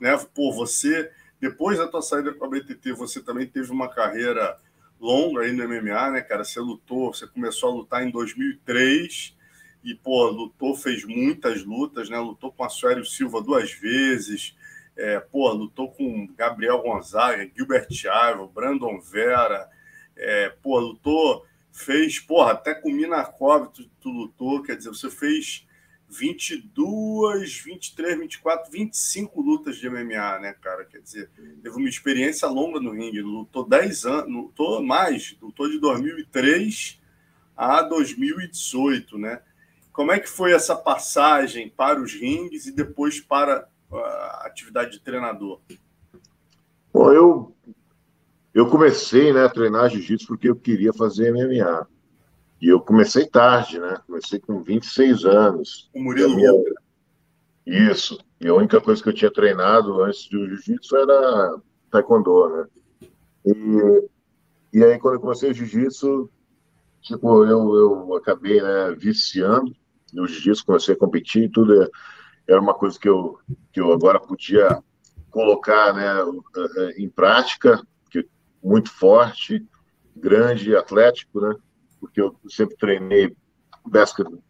né? Pô, você depois da tua saída com a BTT, você também teve uma carreira longa aí no MMA, né, cara? Você lutou, você começou a lutar em 2003 e, pô, lutou, fez muitas lutas, né? Lutou com a Suério Silva duas vezes, é, pô, lutou com Gabriel Gonzaga, Gilbert Ivo, Brandon Vera, é, pô, lutou, fez, porra, até com Minakov tu, tu lutou, quer dizer, você fez 22, 23, 24, 25 lutas de MMA, né, cara? Quer dizer, teve uma experiência longa no ringue, lutou 10 anos, lutou mais, lutou de 2003 a 2018, né? Como é que foi essa passagem para os ringues e depois para a atividade de treinador? Bom, eu, eu comecei né, a treinar jiu-jitsu porque eu queria fazer MMA. E eu comecei tarde, né? Comecei com 26 anos. O Murilo minha... Isso. E a única coisa que eu tinha treinado antes do jiu-jitsu era taekwondo, né? E, e aí, quando eu comecei o jiu-jitsu, tipo, eu, eu acabei né, viciando no jiu-jitsu, comecei a competir e tudo. Era uma coisa que eu, que eu agora podia colocar né, em prática, muito forte, grande, atlético, né? porque eu sempre treinei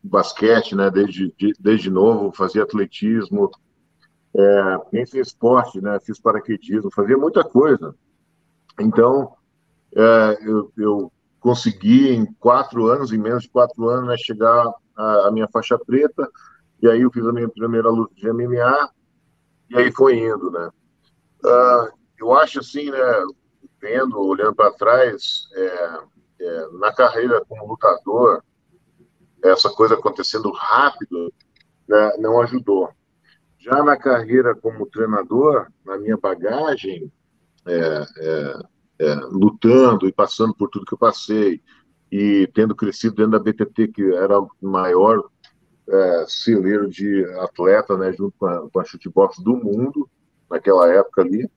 basquete, né, desde, desde novo, fazia atletismo, é, pensei esporte, né, fiz paraquedismo, fazia muita coisa. Então, é, eu, eu, consegui em quatro anos, em menos de quatro anos, né, chegar à, minha faixa preta, e aí eu fiz a minha primeira luta de MMA, e aí foi indo, né. Uh, eu acho assim, né, vendo, olhando para trás, é, é, na carreira como lutador, essa coisa acontecendo rápido né, não ajudou. Já na carreira como treinador, na minha bagagem, é, é, é lutando e passando por tudo que eu passei, e tendo crescido dentro da BTT, que era o maior é, celeiro de atleta, né, junto com a, com a do mundo, naquela época ali,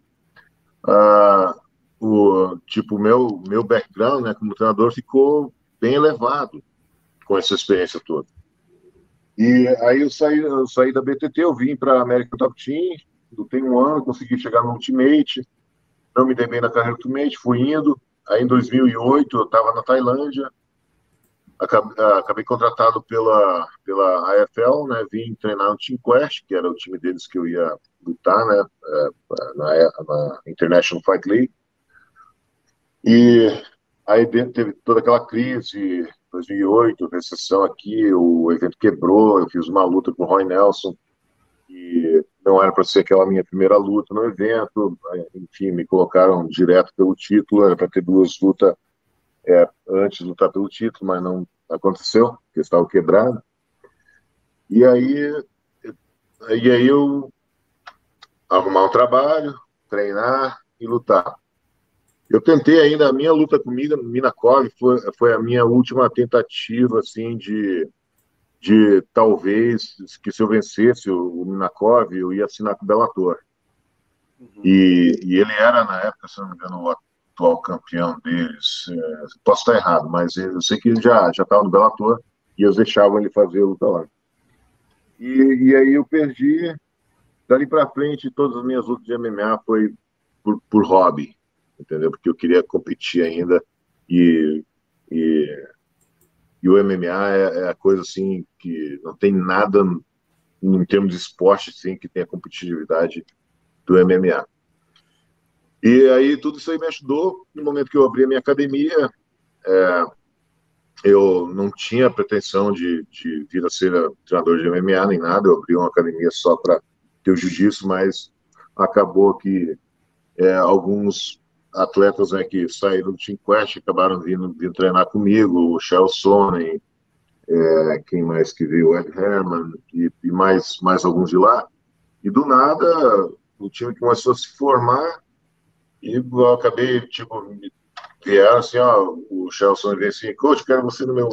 ah, o tipo meu meu background né, como treinador ficou bem elevado com essa experiência toda. E aí eu saí, eu saí da BTT, eu vim para a American Top Team, lutei um ano, consegui chegar no Ultimate, não me dei bem na carreira Ultimate, fui indo. Aí em 2008 eu estava na Tailândia, acabei, acabei, contratado pela, pela AFL, né, vim treinar no Team Quest, que era o time deles que eu ia lutar, né, é, na, na International Fight League. E aí dentro teve toda aquela crise, 2008, recessão aqui, o evento quebrou, eu fiz uma luta com o Roy Nelson, e não era para ser aquela minha primeira luta no evento, enfim, me colocaram direto pelo título, era para ter duas lutas é, antes de lutar pelo título, mas não aconteceu, porque estava quebrado. E aí, e aí eu arrumar um trabalho, treinar e lutar. Eu tentei ainda, a minha luta com Minakov foi, foi a minha última tentativa, assim, de, de talvez, que se eu vencesse o, o Minakov, eu ia assinar com o Bellator. Uhum. E, e ele era, na época, se não me engano, o atual campeão deles. É, posso estar errado, mas eu sei que ele já estava no Bellator e eles deixavam ele fazer a luta lá. E, e aí eu perdi. Dali para frente, todas as minhas lutas de MMA foi por, por hobby entendeu? Porque eu queria competir ainda e, e, e o MMA é, é, a coisa assim que não tem nada em termos de esporte assim que tenha competitividade do MMA. E aí tudo isso aí me ajudou no momento que eu abri a minha academia. É, eu não tinha pretensão de, de vir a ser treinador de MMA nem nada. Eu abri uma academia só para ter o jiu-jitsu, mas acabou que é, alguns atletas né, que saíram do Team Quest acabaram vindo, vindo treinar comigo, o Shell Sonnen, é, quem mais que veio, o Ed Herman e, e, mais, mais alguns de lá. E do nada o time começou a se formar E eu acabei, tipo, vieram assim, ó, o Chelsea veio assim, coach, quero você no meu,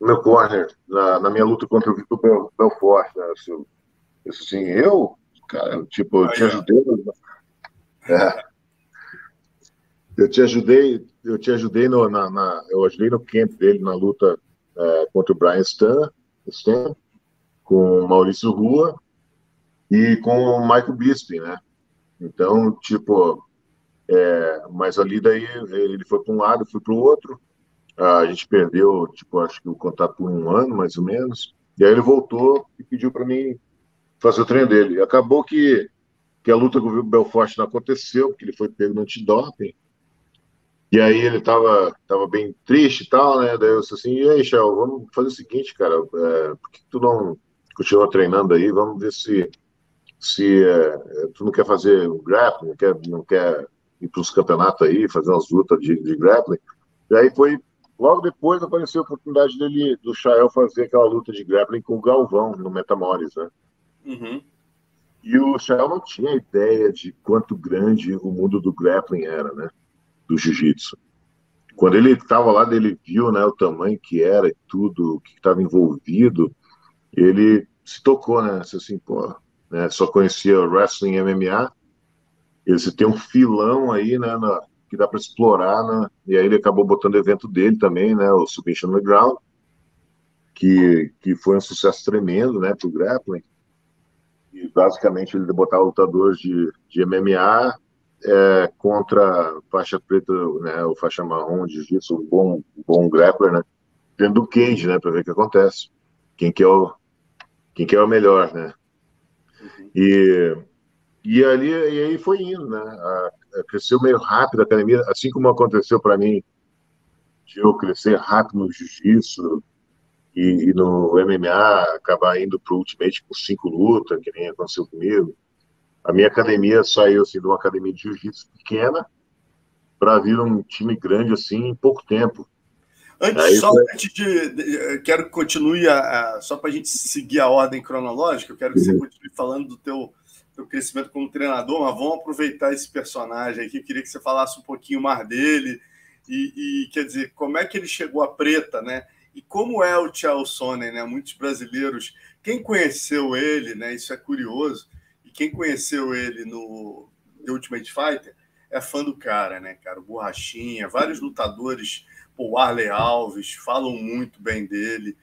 no meu corner, na, na minha luta contra o Vitor Bel, Belfort, né? Assim, eu, assim, eu, cara, tipo, eu te ajudei. É, eu te ajudei, eu te ajudei no, na, na, eu ajudei no camp dele na luta é, contra o Brian Stan, Stan, com o Maurício Rua e com o Michael Bisping, né? Então, tipo, é, mas ali daí ele foi para um lado, foi para o outro. A gente perdeu, tipo, acho que o contato por um ano, mais ou menos. E aí ele voltou e pediu para mim fazer o treino dele. Acabou que, que a luta com o Belfort não aconteceu, porque ele foi pego no antidoping. E aí ele tava, tava bem triste e tal, né? Daí eu disse assim, e aí, Shell, vamos fazer o seguinte, cara, é, por que tu não continua treinando aí? Vamos ver se, se é, tu não quer fazer o grappling, não quer, não quer ir para os campeonatos aí, fazer umas lutas de, de grappling. E aí foi, logo depois apareceu a oportunidade dele, do Chael fazer aquela luta de grappling com o Galvão, no Metamores, né? Uhum. E o Chael não tinha ideia de quanto grande o mundo do grappling era, né? Do jiu-jitsu. Quando ele estava lá, ele viu né, o tamanho que era e tudo, o que estava envolvido, ele se tocou, né? Assim, pô, né, só conhecia wrestling MMA, ele tem um filão aí, né, na, que dá para explorar, né? E aí ele acabou botando o evento dele também, né, o Submission on the Ground, que, que foi um sucesso tremendo, né, pro grappling. E basicamente ele botava lutadores de, de MMA é, contra faixa preta, né, o faixa marrom de jiu-jitsu, um bom, bom grappler, né, dentro do cage, né, para ver o que acontece. Quem que é o, quem que é o melhor, né. Uhum. E, e ali, e aí foi indo, né, a, a cresceu meio rápido a academia, assim como aconteceu para mim, de eu crescer rápido no jiu-jitsu, e, e, no MMA acabar indo para o Ultimate com cinco lutas, que nem aconteceu comigo. A minha academia saiu assim, de uma academia de jiu-jitsu pequena para vir um time grande assim em pouco tempo. Antes, Aí, só foi... antes de, de, Quero que continue, a, a só para a gente seguir a ordem cronológica, eu quero que uhum. você continue falando do teu, teu crescimento como treinador, mas vamos aproveitar esse personagem aqui. Eu queria que você falasse um pouquinho mais dele e, e quer dizer, como é que ele chegou a preta, né? E como é o Tchau Sonnen, né? Muitos brasileiros, quem conheceu ele, né? Isso é curioso quem conheceu ele no The Ultimate Fighter é fã do cara, né, cara? O Borrachinha, vários lutadores, o Arley Alves, falam muito bem dele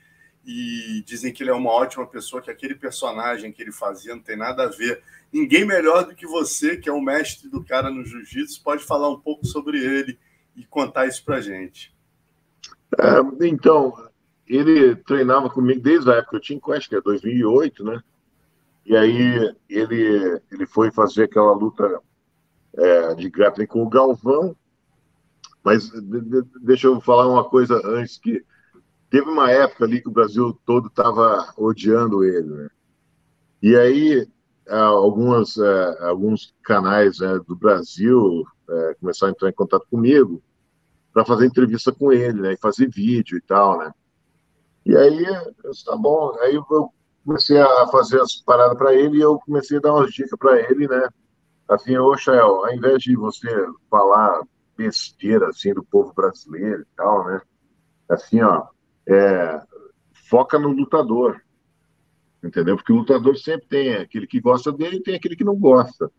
e dizem que ele é uma ótima pessoa, que aquele personagem que ele fazia não tem nada a ver. Ninguém melhor do que você, que é o mestre do cara no jiu-jitsu, pode falar um pouco sobre ele e contar isso pra gente. É, então, ele treinava comigo desde a época, eu tinha, acho que é 2008, né? E aí ele, ele foi fazer aquela luta é, de grappling com o Galvão. Mas de, de, deixa eu falar uma coisa antes que teve uma época ali que o Brasil todo estava odiando ele, né? E aí algumas é, alguns canais né, do Brasil é, começaram a entrar em contato comigo para fazer entrevista com ele, né? E fazer vídeo e tal, né? E aí, eu disse, tá bom. Aí eu comecei a fazer as paradas para ele e eu comecei a dar umas dicas para ele, né? Assim, ô Chael, ao invés de você falar besteira assim do povo brasileiro e tal, né? Assim, ó, é, foca no lutador, entendeu? Porque o lutador sempre tem aquele que gosta dele e tem aquele que não gosta.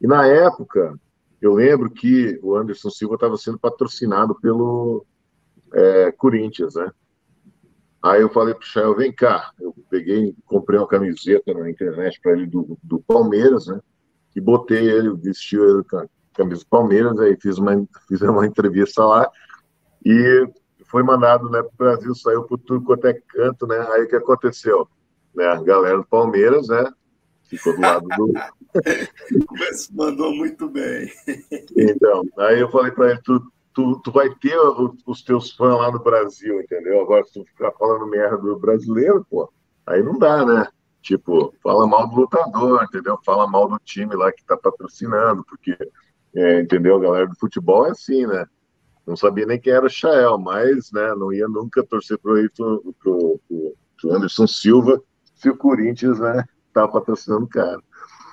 E na época, eu lembro que o Anderson Silva estava sendo patrocinado pelo é, Corinthians, né? Aí eu falei para o Chael, vem cá. Eu peguei, comprei uma camiseta na internet para ele do, do Palmeiras, né? E botei ele, vestiu ele com a camisa do Palmeiras, aí fiz uma, fiz uma entrevista lá e foi mandado né, para o Brasil, saiu por tudo quanto é canto, né? Aí o que aconteceu? Né, a galera do Palmeiras, né? Ficou do lado do. Mandou muito bem. Então, aí eu falei para ele, tu, tu, tu vai ter os teus fãs lá no Brasil, entendeu? Agora, se tu ficar falando merda do brasileiro, pô, aí não dá, né? Tipo, fala mal do lutador, entendeu? Fala mal do time lá que tá patrocinando, porque, é, entendeu? A galera do futebol é assim, né? Não sabia nem quem era o Chael, mas, né, não ia nunca torcer pro, pro, pro, pro Anderson Silva se o Corinthians, né, tava patrocinando o cara.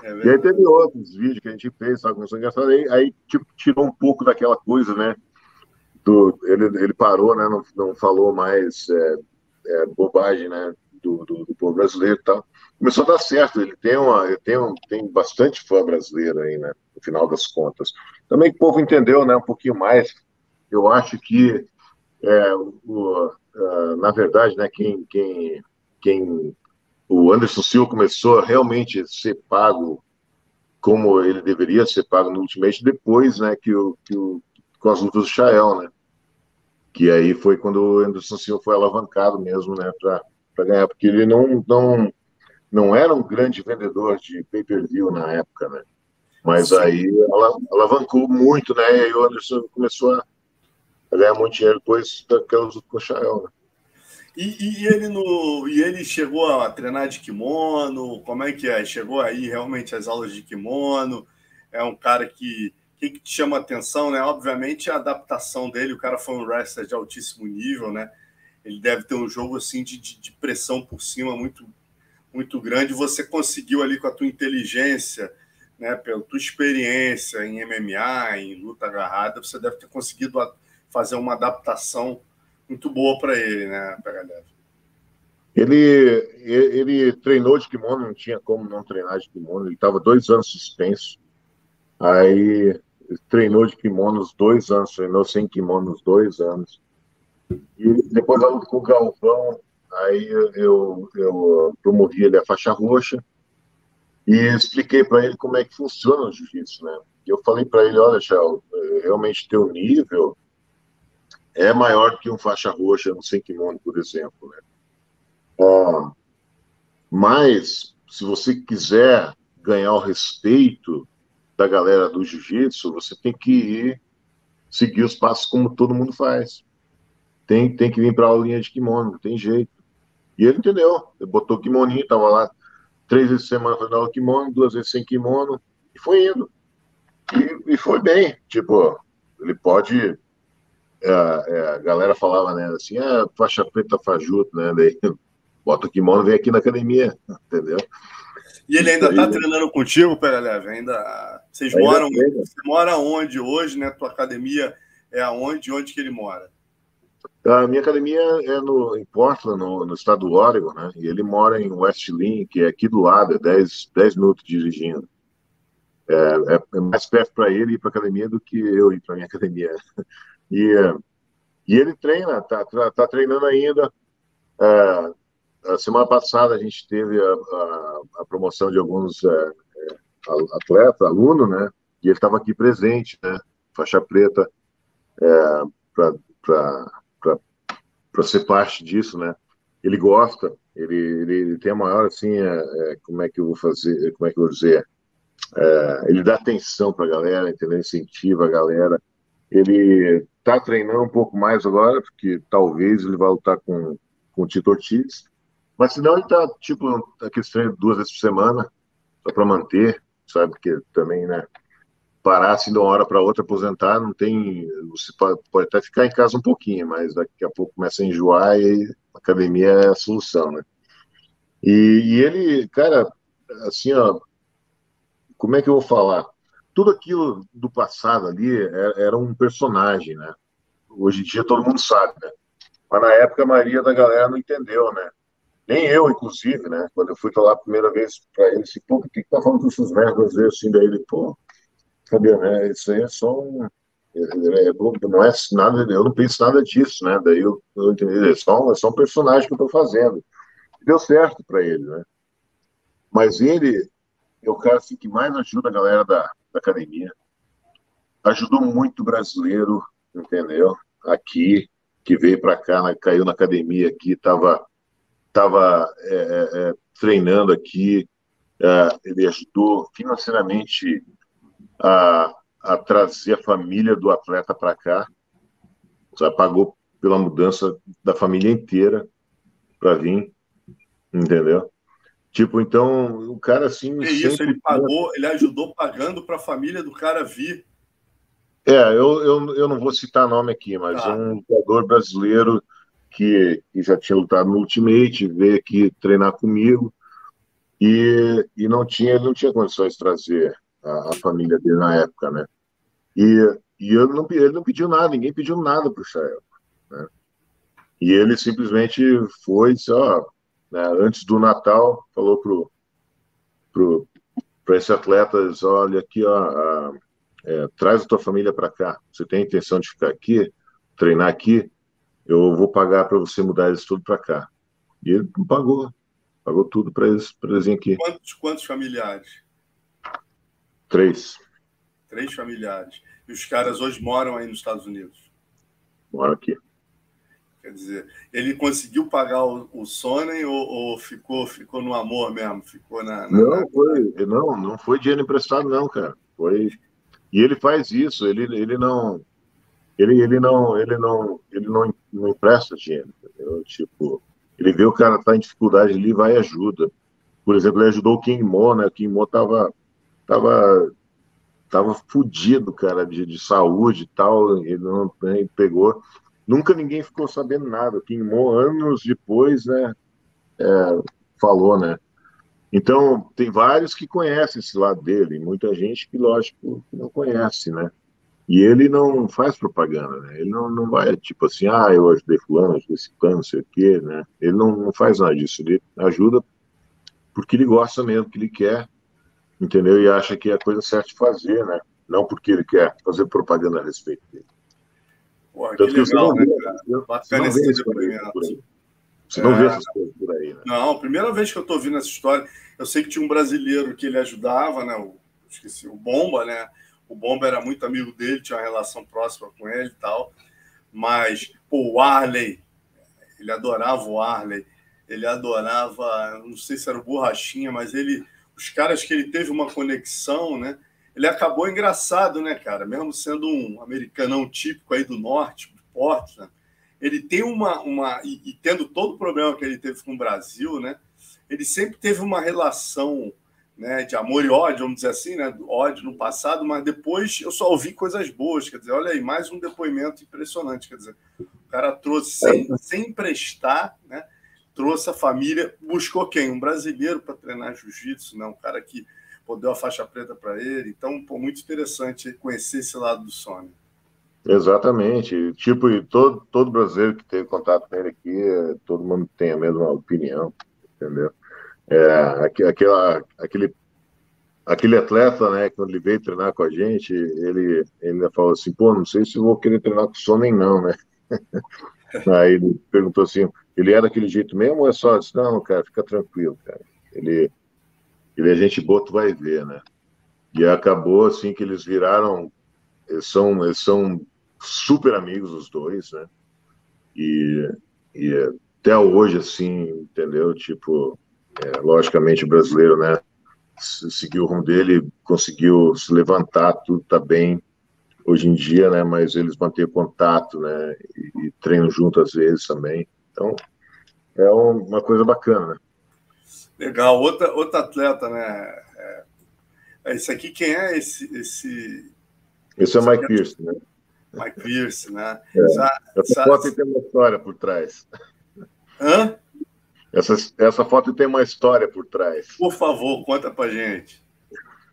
É e aí teve outros vídeos que a gente fez, sabe, começou engraçado, aí, aí tipo, tirou um pouco daquela coisa, né? Do, ele, ele parou, né? Não, não falou mais é, é, bobagem, né? Do, do, do, povo brasileiro e tal. Começou a dar certo, ele tem, uma, ele tem, um, tem bastante fã brasileiro aí, né? No final das contas. Também o povo entendeu, né? Um pouquinho mais. Eu acho que, é, o, uh, na verdade, né? Quem, quem, quem o Anderson Silva começou a realmente ser pago como ele deveria ser pago no Ultimate depois, né, que o, que o com as lutas do Chael, né? Que aí foi quando o Anderson Silva foi alavancado mesmo, né, para ganhar, porque ele não, não, não era um grande vendedor de pay-per-view na época, né? Mas Sim. aí alavancou muito, né? E aí o Anderson começou a ganhar muito dinheiro depois daquelas lutas com o Chael, né? E, e, ele no, e ele chegou a treinar de kimono? Como é que é? Chegou aí realmente às aulas de kimono? É um cara que, que, que te chama atenção, né? Obviamente a adaptação dele, o cara foi um wrestler de altíssimo nível, né? Ele deve ter um jogo assim de, de, de pressão por cima muito, muito grande. Você conseguiu ali com a tua inteligência, né? Pela tua experiência em MMA, em luta agarrada, você deve ter conseguido fazer uma adaptação muito boa para ele, né, PHDF? Ele, ele treinou de kimono, não tinha como não treinar de kimono, ele estava dois anos suspenso. Aí treinou de kimono dois anos, treinou sem kimono dois anos. E depois da luta com o Galvão, aí eu, eu promovi ele a faixa roxa e expliquei para ele como é que funciona o jiu-jitsu, né? Eu falei para ele, olha, Chau, realmente teu nível é maior que um faixa roxa no sem kimono, por exemplo. Né? Ah, mas, se você quiser ganhar o respeito da galera do jiu-jitsu, você tem que ir seguir os passos como todo mundo faz. Tem, tem que vir para a aulinha de kimono, não tem jeito. E ele entendeu. Ele botou kimoninho, estava lá três vezes por semana fazendo aula kimono, duas vezes sem kimono, e foi indo. E, e foi bem. Tipo, ele pode é, é, a galera falava, né, assim, ah, faixa preta fajuto, né, daí bota o kimono vem aqui na academia, entendeu? E ele ainda está treinando contigo, Pereleve? Ainda. Vocês ainda moram. Você mora onde hoje, né? Tua academia é aonde? Onde que ele mora? A minha academia é no, em Portland, no, no estado do Oregon, né? E ele mora em West Lynn, que é aqui do lado, é 10, 10 minutos dirigindo. É, é, é mais perto para ele ir para academia do que eu ir para minha academia. E, e ele treina, tá, tá, tá treinando ainda. É, a semana passada a gente teve a, a, a promoção de alguns é, é atletas, aluno, né? E ele estava aqui presente, né? Faixa preta, é, para ser parte disso, né? Ele gosta, ele, ele, ele tem a maior, assim, é, é, como é que eu vou fazer, como é que eu vou dizer? É, ele dá atenção para a galera, entendeu? Incentiva a galera. Ele está treinando um pouco mais agora, porque talvez ele vá lutar com, com o Tito Ortiz. Mas senão ele está, tipo, aqueles treinos duas vezes por semana, só para manter, sabe? Porque também, né? Parar assim de uma hora para outra, aposentar, não tem. Você pode, pode, até ficar em casa um pouquinho, mas daqui a pouco começa a enjoar e a academia é a solução, né? E, e ele, cara, assim, ó, como é que eu vou falar? tudo aquilo do passado ali era, era, um personagem, né? Hoje em dia todo mundo sabe, né? Mas na época a maioria da galera não entendeu, né? Nem eu, inclusive, né? Quando eu fui falar a primeira vez para ele, assim, pô, por que, tá falando com essas merdas assim? Daí ele, pô, sabia, né? Isso aí é só um. É, é, não é nada, eu não penso nada disso, né? Daí eu, eu entendi, é só, é só um personagem que eu tô fazendo. Deu certo para ele, né? Mas ele é o cara assim, que mais ajuda a galera da, da academia. Ajudou muito brasileiro, entendeu? Aqui, que veio para cá, né, caiu na academia aqui, estava tava, é, é, é, treinando aqui. É, ele ajudou financeiramente a, a trazer a família do atleta para cá. Só pagou pela mudança da família inteira para vir, entendeu? Tipo, então, o cara assim. É isso, ele pagou, ele ajudou pagando para a família do cara vir. É, eu, eu, eu não vou citar nome aqui, mas tá. um lutador brasileiro que, que já tinha lutado no Ultimate, veio aqui treinar comigo. e, e não tinha não tinha condições de trazer a, a família dele na época, né? E, e eu não, ele não pediu nada, ninguém pediu nada para o Chael. Né? E ele simplesmente foi e disse, ó, né, antes do Natal, falou pro, pro, para esse atleta, olha aqui, ó, a, é, traz a tua família para cá. Você tem a intenção de ficar aqui, treinar aqui? Eu vou pagar para você mudar eles tudo para cá. E ele pagou, pagou tudo para eles, eles aqui. Quantos, quantos familiares? Três. Três familiares. E os caras hoje moram aí nos Estados Unidos? Moram aqui. Quer dizer, ele conseguiu pagar o, o Sonnen ou, ou, ficou, ficou no amor mesmo? Ficou na, na, Não, foi, não, não foi dinheiro emprestado, não, cara. Foi. E ele faz isso, ele, ele não. Ele, ele não ele não ele não, não empresta dinheiro entendeu? tipo ele vê o cara tá em dificuldade ali vai e ajuda por exemplo ele ajudou o King Mo né o King Mo tava tava tava fudido cara de, de saúde e tal ele não ele pegou Nunca ninguém ficou sabendo nada. Kim Mo, anos depois, né, é, falou, né? Então, tem vários que conhecem esse lado dele, muita gente que, lógico, não conhece, né? E ele não faz propaganda, né? Ele não, não vai, tipo assim, ah, eu ajudei fulano, ajudei esse plano, não sei o quê, né? Ele não, não faz nada disso, ele ajuda porque ele gosta mesmo, que ele quer, entendeu? E acha que é a coisa certa de fazer, né? Não porque ele quer fazer propaganda a respeito dele. Pô, que legal, né, cara? Bacana esse depoimento. Você não é... vê essas coisas por aí, né? Não, primeira vez que eu estou ouvindo essa história, eu sei que tinha um brasileiro que ele ajudava, né? O, esqueci, o Bomba, né? O Bomba era muito amigo dele, tinha uma relação próxima com ele e tal. Mas, pô, o Arley, ele adorava o Arley, ele adorava, não sei se era o Borrachinha, mas ele, os caras que ele teve uma conexão, né? ele acabou engraçado, né, cara? Mesmo sendo um americanão típico aí do norte, do Portland, ele tem uma. uma e, e, tendo todo o problema que ele teve com o Brasil, né? Ele sempre teve uma relação né, de amor e ódio, vamos dizer assim, né? Ódio no passado, mas depois eu só ouvi coisas boas. Quer dizer, olha aí, mais um depoimento impressionante. Quer dizer, o cara trouxe sem, sem emprestar, né? Trouxe a família, buscou quem? Um brasileiro para treinar jiu-jitsu, né? Um cara que pô, deu a faixa preta para ele. Então, pô, muito interessante conhecer esse lado do Sony. Exatamente. Tipo, e todo, todo brasileiro que teve contato com ele aqui, todo mundo tem a mesma opinião, entendeu? É, aquela, aquele, aquele atleta, né, quando ele veio treinar com a gente, ele, ele ainda falou assim, pô, não sei se vou querer treinar com o Sony não, né? Aí ele perguntou assim, ele é daquele jeito mesmo ou é só? disse, não, cara, fica tranquilo, cara. Ele, ele é gente boa, tu vai ver, né? E acabou assim que eles viraram, eles são, eles são super amigos os dois, né? E, e até hoje, assim, entendeu? Tipo, é, logicamente o brasileiro, né? Seguiu o rumo dele, conseguiu se levantar, tudo tá bem hoje em dia, né? Mas eles mantêm contato, né? E, e treinam junto às vezes também. Então, é uma coisa bacana, né? Legal. Outra, outra atleta, né? É, é, esse aqui, quem é esse? Esse, esse é o Mike Pierce, né? Mike Pierce, né? É. Essa, essa foto tem uma história por trás. Hã? Essa, essa foto tem uma história por trás. Por favor, conta pra gente.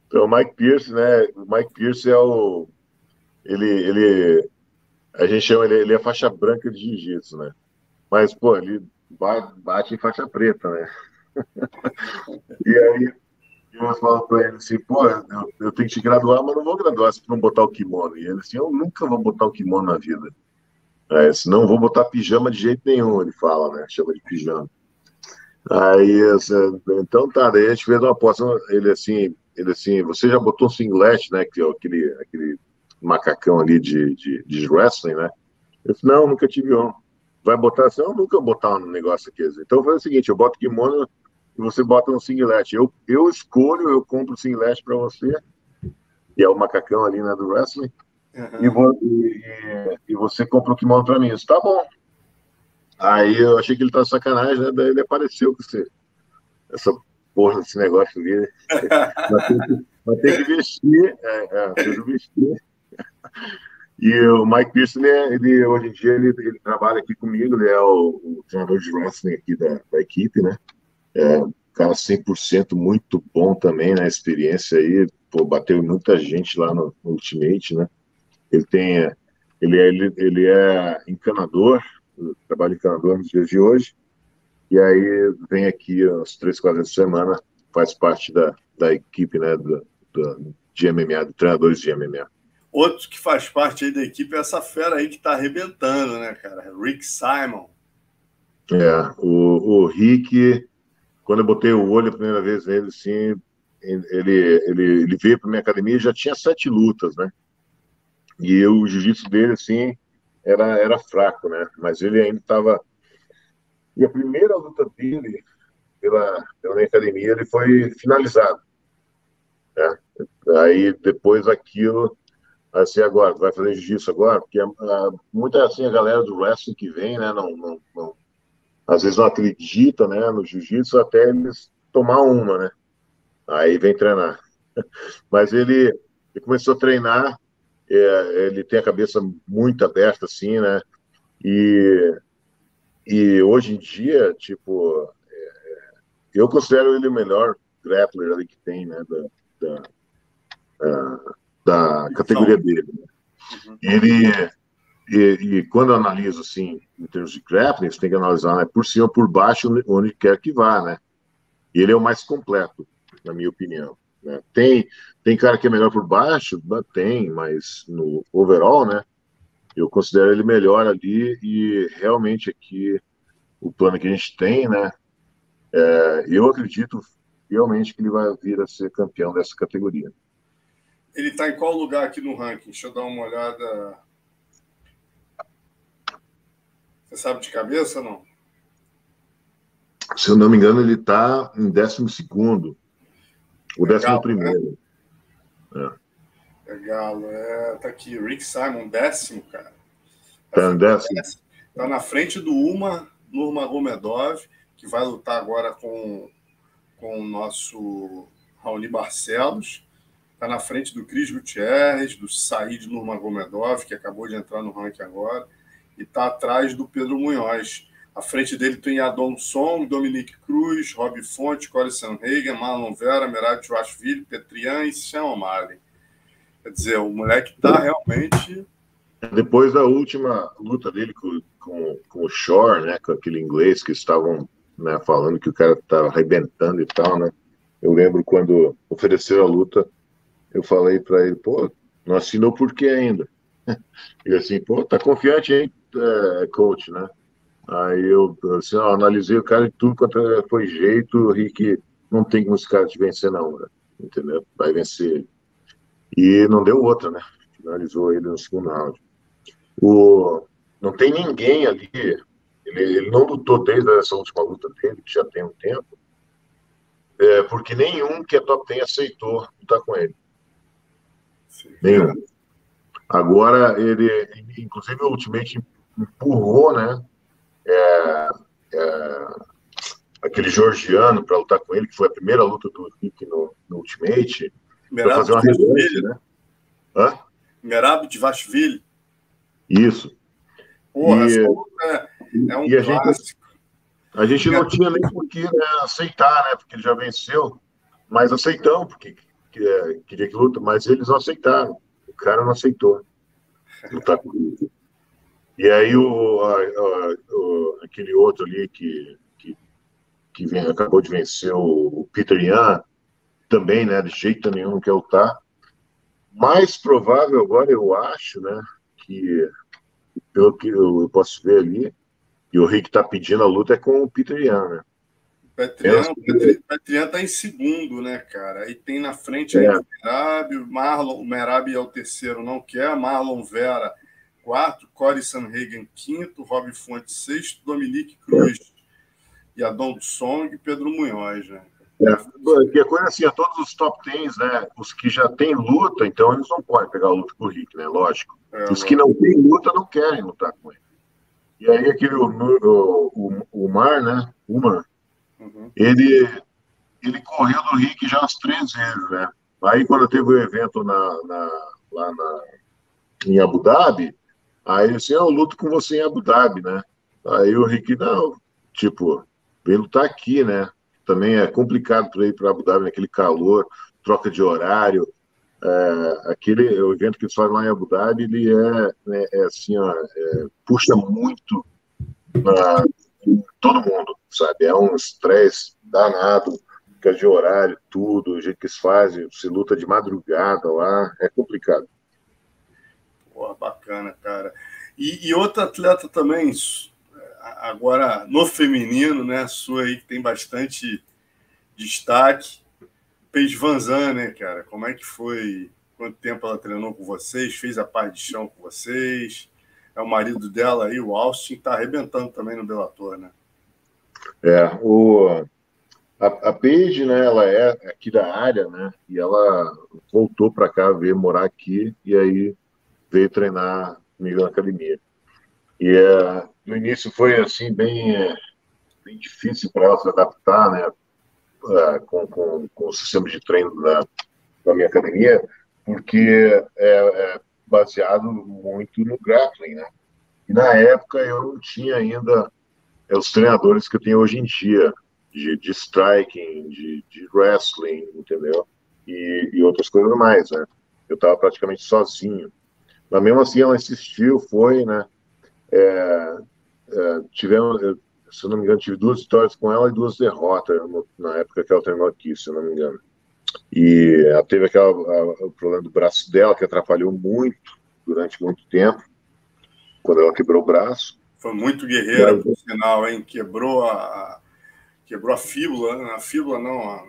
Então, o Mike Pierce, né? O Mike Pierce é o. Ele. ele a gente chama ele, ele é faixa branca de jiu-jitsu, né? Mas, pô, ele bate em faixa preta, né? e aí eu falo para ele assim, pô, eu, eu, tenho que te graduar, mas não vou graduar se não botar o kimono. E ele assim, eu nunca vou botar o kimono na vida. É, senão vou botar pijama de jeito nenhum, ele fala, né? Chama de pijama. Aí, então tá, daí a gente fez uma aposta, ele assim, ele assim, você já botou um singlet, né? Que é aquele, aquele macacão ali de, de, de wrestling, né? Eu disse, não, nunca tive um. Vai botar assim, eu nunca vou botar um negócio aqui. Então foi o seguinte, eu boto kimono e você bota um singlet. Eu, eu escolho, eu compro o singlet para você, que é o macacão ali né, do wrestling, uhum. e, vou, e, e, você compra o kimono para mim. Isso tá bom. Aí eu achei que ele tá sacanagem, né? Daí ele apareceu com você. Essa porra desse negócio ali. vai, ter que, vai ter que vestir. É, é, vestir. E o Mike Pearson, ele, ele, hoje em dia, ele, ele, trabalha aqui comigo, ele é o, o treinador de wrestling aqui da, da equipe, né? É, cara 100% muito bom também na né, experiência aí, pô, bateu muita gente lá no, no Ultimate, né? Ele tem, ele é, ele, ele é encanador, trabalha encanador nos dias de hoje, e aí vem aqui as três, quatro vezes semana, faz parte da, da equipe, né, do, do, de MMA, de treinadores de MMA. Outro que faz parte aí da equipe é essa fera aí que tá arrebentando, né, cara? Rick Simon. É, o, o Rick, quando eu botei o olho a primeira vez nele, assim, ele, ele, ele veio para minha academia e já tinha sete lutas, né? E eu, o jiu-jitsu dele, assim, era, era fraco, né? Mas ele ainda estava. E a primeira luta dele pela, pela academia, ele foi finalizado. Né? Aí depois aquilo, assim, agora, vai fazer jiu-jitsu agora? Porque uh, muita assim, a galera do wrestling que vem, né? Não, não, não às vezes não acredita né, no jiu-jitsu até eles tomar uma, né? Aí vem treinar. Mas ele, ele começou a treinar, é, ele tem a cabeça muito aberta, assim, né? E, e hoje em dia, tipo, é, eu considero ele o melhor grappler ali que tem, né? Da, da, da categoria dele. Né? Uhum. Ele e, e, quando eu analiso, assim, em termos de grappling, você tem que analisar né, por cima ou por baixo, onde quer que vá, né? Ele é o mais completo, na minha opinião. Né? Tem, tem cara que é melhor por baixo? Tem, mas no overall, né? Eu considero ele melhor ali e realmente aqui o plano que a gente tem, né? É, eu acredito realmente que ele vai vir a ser campeão dessa categoria. Ele está em qual lugar aqui no ranking? Deixa eu dar uma olhada Você sabe de cabeça ou não? Se eu não me engano, ele está em 12 segundo. O décimo primeiro. Né? É. Legal. É, tá aqui, Rick Simon, décimo, cara. Tá, tá em décimo. Tá na frente do Uma, Nurmagomedov, que vai lutar agora com, com o nosso Raoni Barcelos. Está na frente do Cris Gutierrez, do Said Nurmagomedov, que acabou de entrar no ranking agora e está atrás do Pedro Munhoz. À frente dele tem Adon Song, Dominique Cruz, Rob Fonte, Corey Sanhagen, Marlon Vera, Merab Joashvili, Petrian e Sean O'Malley. Quer dizer, o moleque está realmente. Depois da última luta dele com, com, com o Shore, né, com aquele inglês que estavam né, falando que o cara estava arrebentando e tal, né? Eu lembro quando ofereceram a luta, eu falei para ele, pô, não assinou por quê ainda? E assim, pô, tá confiante, hein? é, coach, né? Aí eu, assim, eu analisei o cara e tudo quanto foi jeito, o Rick não tem como esse cara te vencer, não, né? entendeu? Vai vencer. E não deu outra, né? Finalizou ele no segundo round. O, não tem ninguém ali, ele, ele não lutou desde essa última luta dele, que já tem um tempo, é, porque nenhum que é top 10 aceitou lutar com ele. Sim. Nenhum. Agora, ele, inclusive, o Ultimate empurrou, né? É, é, aquele georgiano para lutar com ele, que foi a primeira luta do Rick no, no Ultimate, para fazer uma revanche, né? Hã? Merab de Vashville. Isso. Porra, e, é, é um e clássico. A gente, a gente não tinha nem por que né, aceitar, né? Porque ele já venceu, mas aceitamos, porque que, é, queria que luta, mas eles não aceitaram. O cara não aceitou lutar com ele. E aí o, a, a, o, aquele outro ali que, que, que vem, acabou de vencer o, Peter Yan, também, né, de jeito nenhum quer lutar. Mais provável agora, eu acho, né, que pelo que eu, eu posso ver ali, e o Rick está pedindo a luta é com o Peter Yan, né? Petrian está em segundo, né, cara? Aí tem na frente aí é. o Merab, o Marlon, o Merab é o terceiro, não quer, Marlon Vera quarto, Corey Sanhagen quinto, Rob Fonte sexto, Dominique Cruz e Adon Song e Pedro Munhoz, né? É, que a coisa assim, a todos os top 10, né? Os que já têm luta, então eles não podem pegar a luta com o Rick, né? Lógico. É, os que não têm luta não querem lutar com ele. E aí aquele o, o, o Mar, né? O Mar, uhum. ele, ele correu do Rick já umas três vezes, né? Aí quando teve o evento na, na, lá na, em Abu Dhabi, Aí assim, eu luto com você em Abu Dhabi, né? Aí o Rick, não, tipo, vem lutar aqui, né? também é complicado para ir para Abu Dhabi naquele calor, troca de horário. É, aquele o evento que eles fazem lá em Abu Dhabi, ele é, é, é assim, ó, é, puxa muito pra todo mundo, sabe? É um estresse danado, fica de horário, tudo, o jeito que eles fazem, se luta de madrugada lá, é complicado. Pô, bacana, cara. E, e outra atleta também, agora no feminino, né? Sua aí que tem bastante destaque. Paige Vanzan, né, cara? Como é que foi? Quanto tempo ela treinou com vocês? Fez a parte de chão com vocês? É o marido dela aí, o Austin, tá arrebentando também no Bellator, né? É, o, a, a Paige, né, ela é aqui da área, né, e ela voltou para cá, veio morar aqui, e aí veio treinar comigo na academia. E é, no início foi assim bem, é, bem difícil para ela se adaptar, né, com, com, com, o sistema de treino da, da minha academia, porque é, é, baseado muito no grappling, né. E na época eu não tinha ainda os treinadores que eu tenho hoje em dia, de, de striking, de, de wrestling, entendeu? E, e outras coisas mais, né? Eu estava praticamente sozinho. Mas mesmo assim ela insistiu, foi, né? É, é, tivemos, se eu não me engano, tive duas vitórias com ela e duas derrotas na época que ela treinou aqui, se eu não me engano. E ela teve aquela, a, o problema do braço dela, que atrapalhou muito durante muito tempo, quando ela quebrou o braço. Foi muito guerreira, por sinal, hein? Quebrou a, quebrou a fíbula, né? a fíbula não. A...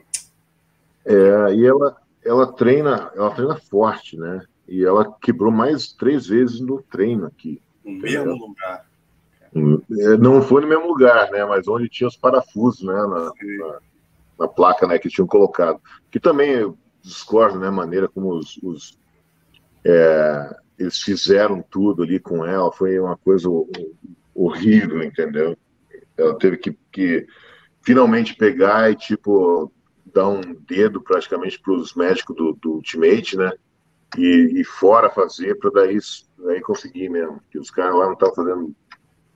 É, e ela, ela treina, ela treina forte, né? E ela quebrou mais três vezes no treino aqui. No entendeu? mesmo lugar. É, não foi no mesmo lugar, né? Mas onde tinha os parafusos, né? Na, na, na, placa, né? Que tinham colocado. Que também eu discordo, né? A maneira como os, os é, eles fizeram tudo ali com ela foi uma coisa horrível, entendeu? Ela teve que, que finalmente pegar e, tipo, dar um dedo praticamente para os médicos do, do Ultimate, né? E, e fora fazer para daí, daí conseguir mesmo, que os caras lá não estavam fazendo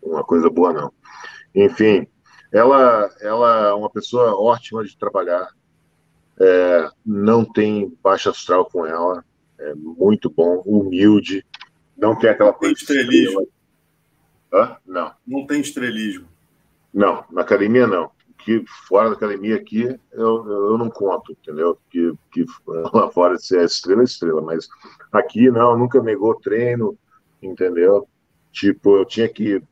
uma coisa boa, não. Enfim, ela, ela é uma pessoa ótima de trabalhar, é, não tem baixa astral com ela, é muito bom, humilde, não tem aquela coisa. Tem estrelismo. Hã? Não. Não tem estrelismo. Não, na academia não que fora da academia aqui eu, eu não conto, entendeu? Que, que lá fora se é estrela, é estrela, mas aqui não, nunca negou treino, entendeu? Tipo, eu tinha que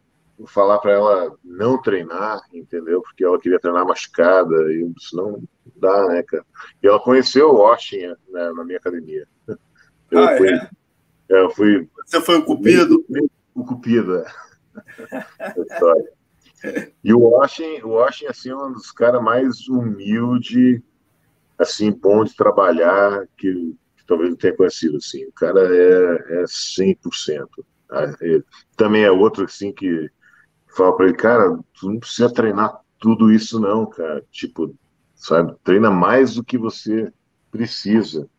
falar para ela não treinar, entendeu? Porque ela queria treinar machucada, e senão não dá, né, cara? E ela conheceu o Washington né, na minha academia. Eu ah, fui, é? Eu fui. Você foi o cupido? O cupido, é. E o Washington, o Washington assim, é um dos caras mais humilde, assim, bom de trabalhar, que, que, talvez não tenha conhecido, assim. O cara é, é 100%. Tá? Também é outro, assim, que fala para ele, cara, tu não precisa treinar tudo isso não, cara. Tipo, sabe, treina mais do que você precisa.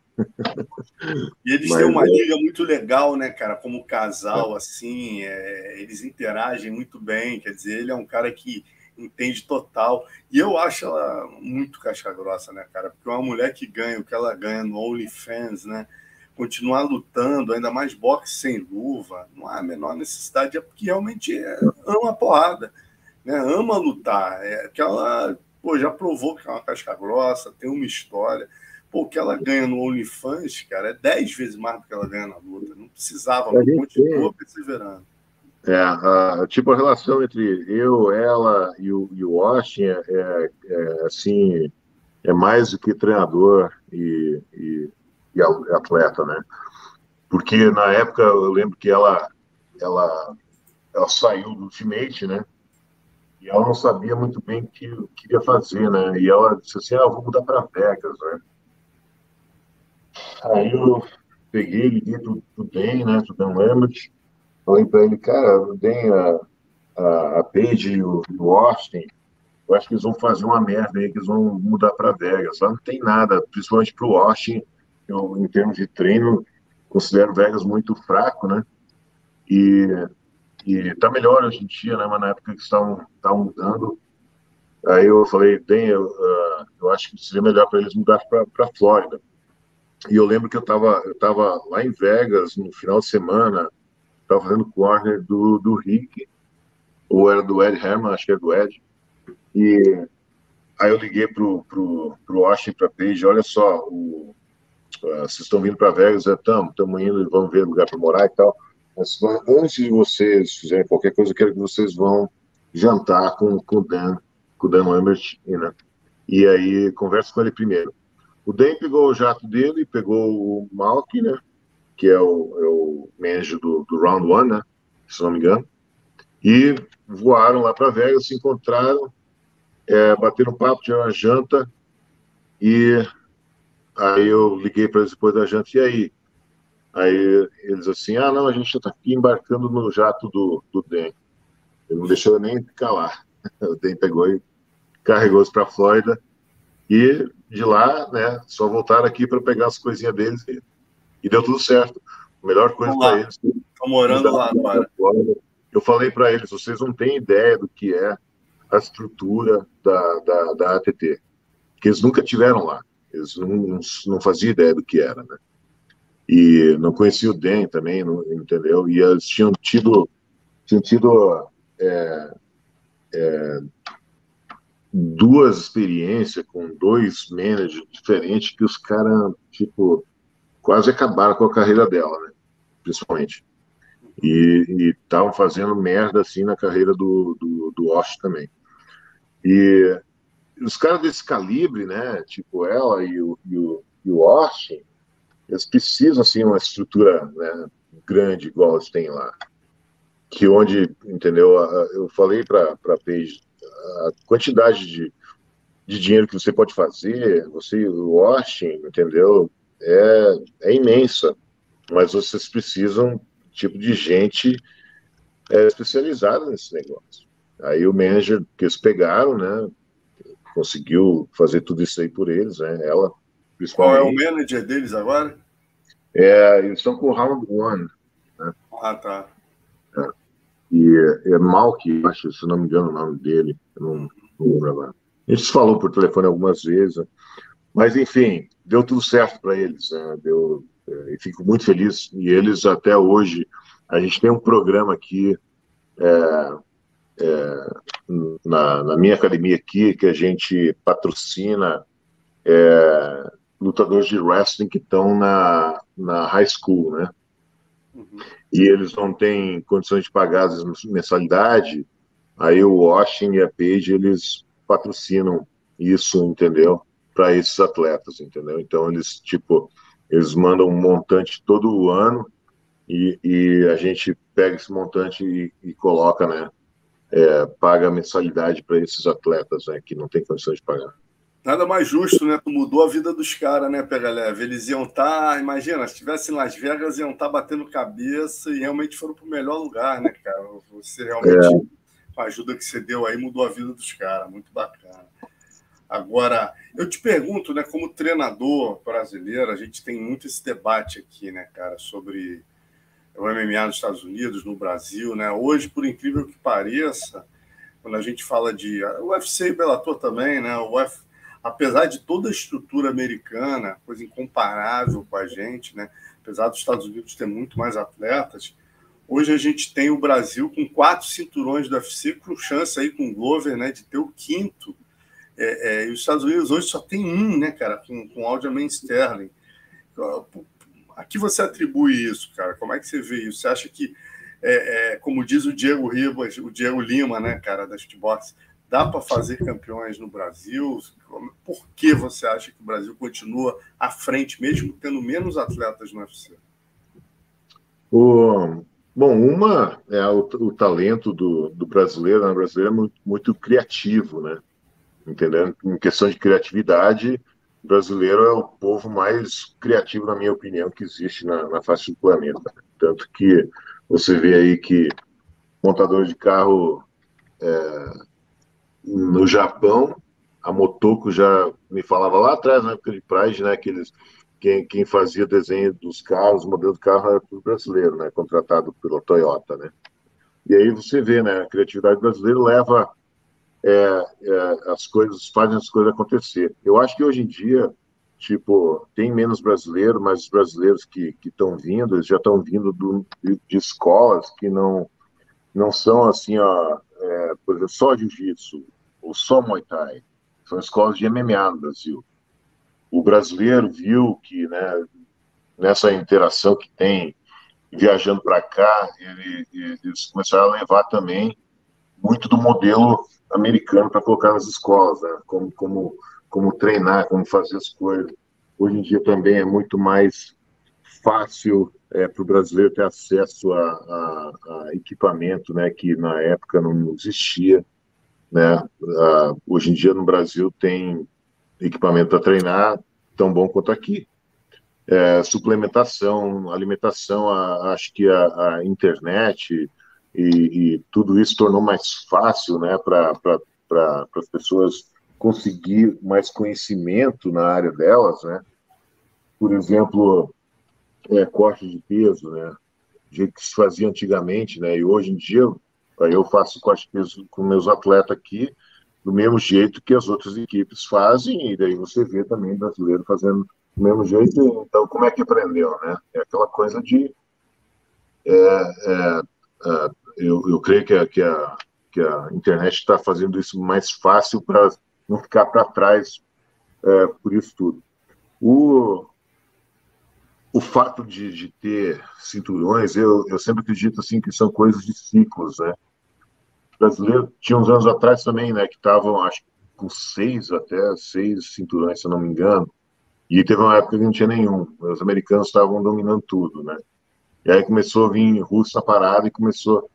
E eles Mas, têm uma é... liga muito legal, né, cara? Como casal, assim, é... eles interagem muito bem. Quer dizer, ele é um cara que entende total. E eu acho ela muito casca grossa, né, cara? Porque uma mulher que ganha o que ela ganha no OnlyFans, né? Continuar lutando, ainda mais boxe sem luva, não há a menor necessidade, é porque realmente é, ama a porrada, né? Ama lutar. É que ela pô, já provou que é uma casca grossa, tem uma história. Pô, o que ela ganha no OnlyFans, cara, é 10 vezes mais do que ela ganha na luta. Não precisava, ela continua perseverando. É, a, tipo, a relação entre eu, ela e o, e o Austin é, é, é, assim, é mais do que treinador e, e, e, atleta, né? Porque na época eu lembro que ela, ela, ela saiu do Ultimate, né? E ela não sabia muito bem o que queria fazer, né? E ela disse assim, ah, vou mudar para Vegas, né? Aí eu peguei, liguei pro, pro Dan, né, pro Dan Lambert, falei para ele, cara, o Dan, a, a, a Paige e o, o Austin, eu acho que eles vão fazer uma merda aí, que eles vão mudar para Vegas. Lá não tem nada, principalmente para o Austin, eu, em termos de treino, considero Vegas muito fraco, né? E, e tá melhor hoje em dia, né? Mas na época que estavam, mudando, Aí eu falei, bem, eu, uh, eu acho que seria melhor para eles mudar para Flórida. E eu lembro que eu estava eu tava lá em Vegas no final de semana, estava fazendo corner do, do Rick, ou era do Ed Herman, acho que era do Ed. E aí eu liguei pro, pro, pro Washington, para Page, olha só, o, uh, vocês estão vindo para Vegas, estamos, estamos indo, vamos ver lugar para morar e tal. Mas antes de vocês fizerem qualquer coisa, eu quero que vocês vão jantar com, com o Dan, com o Dan Lambert, né? E aí conversa com ele primeiro. O Dan pegou o jato dele, pegou o Malk, né? Que é o, é o manager do, do Round One, né? Se não me engano. E voaram lá para Vegas, se encontraram, é, bateram papo, tiveram uma janta. E aí eu liguei para eles depois da janta, e aí? Aí eles assim, ah, não, a gente está aqui embarcando no jato do, do. Ele não deixou nem ficar lá. O DEM pegou e carregou-os para a Flórida. E de lá, né, só voltaram aqui para pegar as coisinhas deles e, e, deu tudo certo. A melhor coisa para eles. Estão morando lá agora. Eu falei para eles, vocês não têm ideia do que é a estrutura da, da, da ATT, que eles nunca tiveram lá. Eles não, não, não faziam ideia do que era, né? E não conhecia o DEM também, não, entendeu? E eles tinham tido, tinham tido é, é, duas experiências com dois managers diferentes que os caras, tipo, quase acabaram com a carreira dela, né? Principalmente. E estavam fazendo merda assim na carreira do, do, do Osh também. E os caras desse calibre, né? Tipo ela e o, e o, e o eles precisam assim uma estrutura né, grande igual eles têm lá que onde entendeu eu falei para a Paige a quantidade de, de dinheiro que você pode fazer, você, o Austin, entendeu? É, é imensa, mas vocês precisam tipo de gente é, especializada nesse negócio. Aí o manager que eles pegaram, né, conseguiu fazer tudo isso aí por eles, né? Ela, Qual é o manager deles agora? É, eles estão com o Round One. Né? Ah, tá. É. E é, é Malk, acho, se não me engano o nome dele, não, não lembro agora. A gente falou por telefone algumas vezes, mas enfim, deu tudo certo para eles, né? deu, é, e fico muito feliz. E eles até hoje, a gente tem um programa aqui é, é, na, na, minha academia aqui que a gente patrocina é, lutadores de wrestling que estão na, na high school, né? Uhum. E eles não têm condições de pagar as mensalidade, aí o Washington e a Page, eles patrocinam isso, entendeu? Para esses atletas, entendeu? Então eles, tipo, eles mandam um montante todo ano e, e a gente pega esse montante e, e coloca, né? É, paga mensalidade para esses atletas né, que não tem condições de pagar. Nada mais justo, né? Tu mudou a vida dos caras, né, Pega Leve? Eles iam estar, tá, imagina, se estivessem em Las Vegas, iam estar tá batendo cabeça e realmente foram para o melhor lugar, né, cara? Você realmente, é. com a ajuda que você deu aí, mudou a vida dos caras. Muito bacana. Agora, eu te pergunto, né, como treinador brasileiro, a gente tem muito esse debate aqui, né, cara, sobre o MMA nos Estados Unidos, no Brasil, né? Hoje, por incrível que pareça, quando a gente fala de UFC e Bellator também, né? O Uf, apesar de toda a estrutura americana, coisa incomparável com a gente, né? apesar dos Estados Unidos ter muito mais atletas, hoje a gente tem o Brasil com quatro cinturões do UFC, com chance aí com o Glover né, de ter o quinto. É, é, e os Estados Unidos hoje só tem um, né, cara, com, com Aljamain Sterling. A que você atribui isso, cara? Como é que você vê isso? Você acha que, é, é como diz o Diego Ribas, o Diego Lima, né, cara, da Shootbox, Dá para fazer campeões no Brasil? Por que você acha que o Brasil continua à frente, mesmo tendo menos atletas no UFC? O, bom, uma é o, o talento do, do brasileiro, né? o brasileiro é muito, muito criativo, né? Entendendo? Em questão de criatividade, o brasileiro é o povo mais criativo, na minha opinião, que existe na, na face do planeta. Tanto que você vê aí que montador de carro é, no Japão, a Motoko já me falava lá atrás, na época de Pride, né, que eles, quem, quem fazia desenho dos carros, modelo do carro era tudo brasileiro, né, contratado pela Toyota, né. E aí você vê, né, a criatividade brasileira leva é, é, as coisas fazem as coisas acontecer. Eu acho que hoje em dia, tipo, tem menos brasileiro, mas os brasileiros que estão vindo, eles já estão vindo do, de, de, escolas que não não são assim, ó, é, por exemplo, só jiu-jitsu ou só muay thai. São escolas de MMA no Brasil. O brasileiro viu que, né, nessa interação que tem viajando para cá, ele, eles começaram a levar também muito do modelo americano para colocar nas escolas, né? como, como, como treinar, como fazer as coisas. Hoje em dia também é muito mais fácil é, para o brasileiro ter acesso a, a, a, equipamento, né, que na época não existia, né? Uh, hoje em dia no Brasil tem equipamento para treinar tão bom quanto aqui. É, suplementação, alimentação, a, acho que a, a internet, e, e tudo isso tornou mais fácil né, para pra, as pessoas conseguir mais conhecimento na área delas, né? Por exemplo, é, corte de peso, né? Jeito que se fazia antigamente, né? E hoje em dia eu faço de peso com meus atletas aqui do mesmo jeito que as outras equipes fazem, e daí você vê também brasileiro fazendo do mesmo jeito. Então, como é que aprendeu, né? É aquela coisa de é, é, é eu, eu creio que a, que a, que a internet está fazendo isso mais fácil para não ficar para trás é, por isso tudo. O, o fato de, de ter cinturões, eu, eu sempre acredito assim que são coisas de ciclos, né? Brasileiro tinha uns anos atrás também, né, que estavam, acho com seis até seis cinturões, se eu não me engano, e teve uma época que não tinha nenhum. Os americanos estavam dominando tudo, né? E aí começou a vir russo parada e começou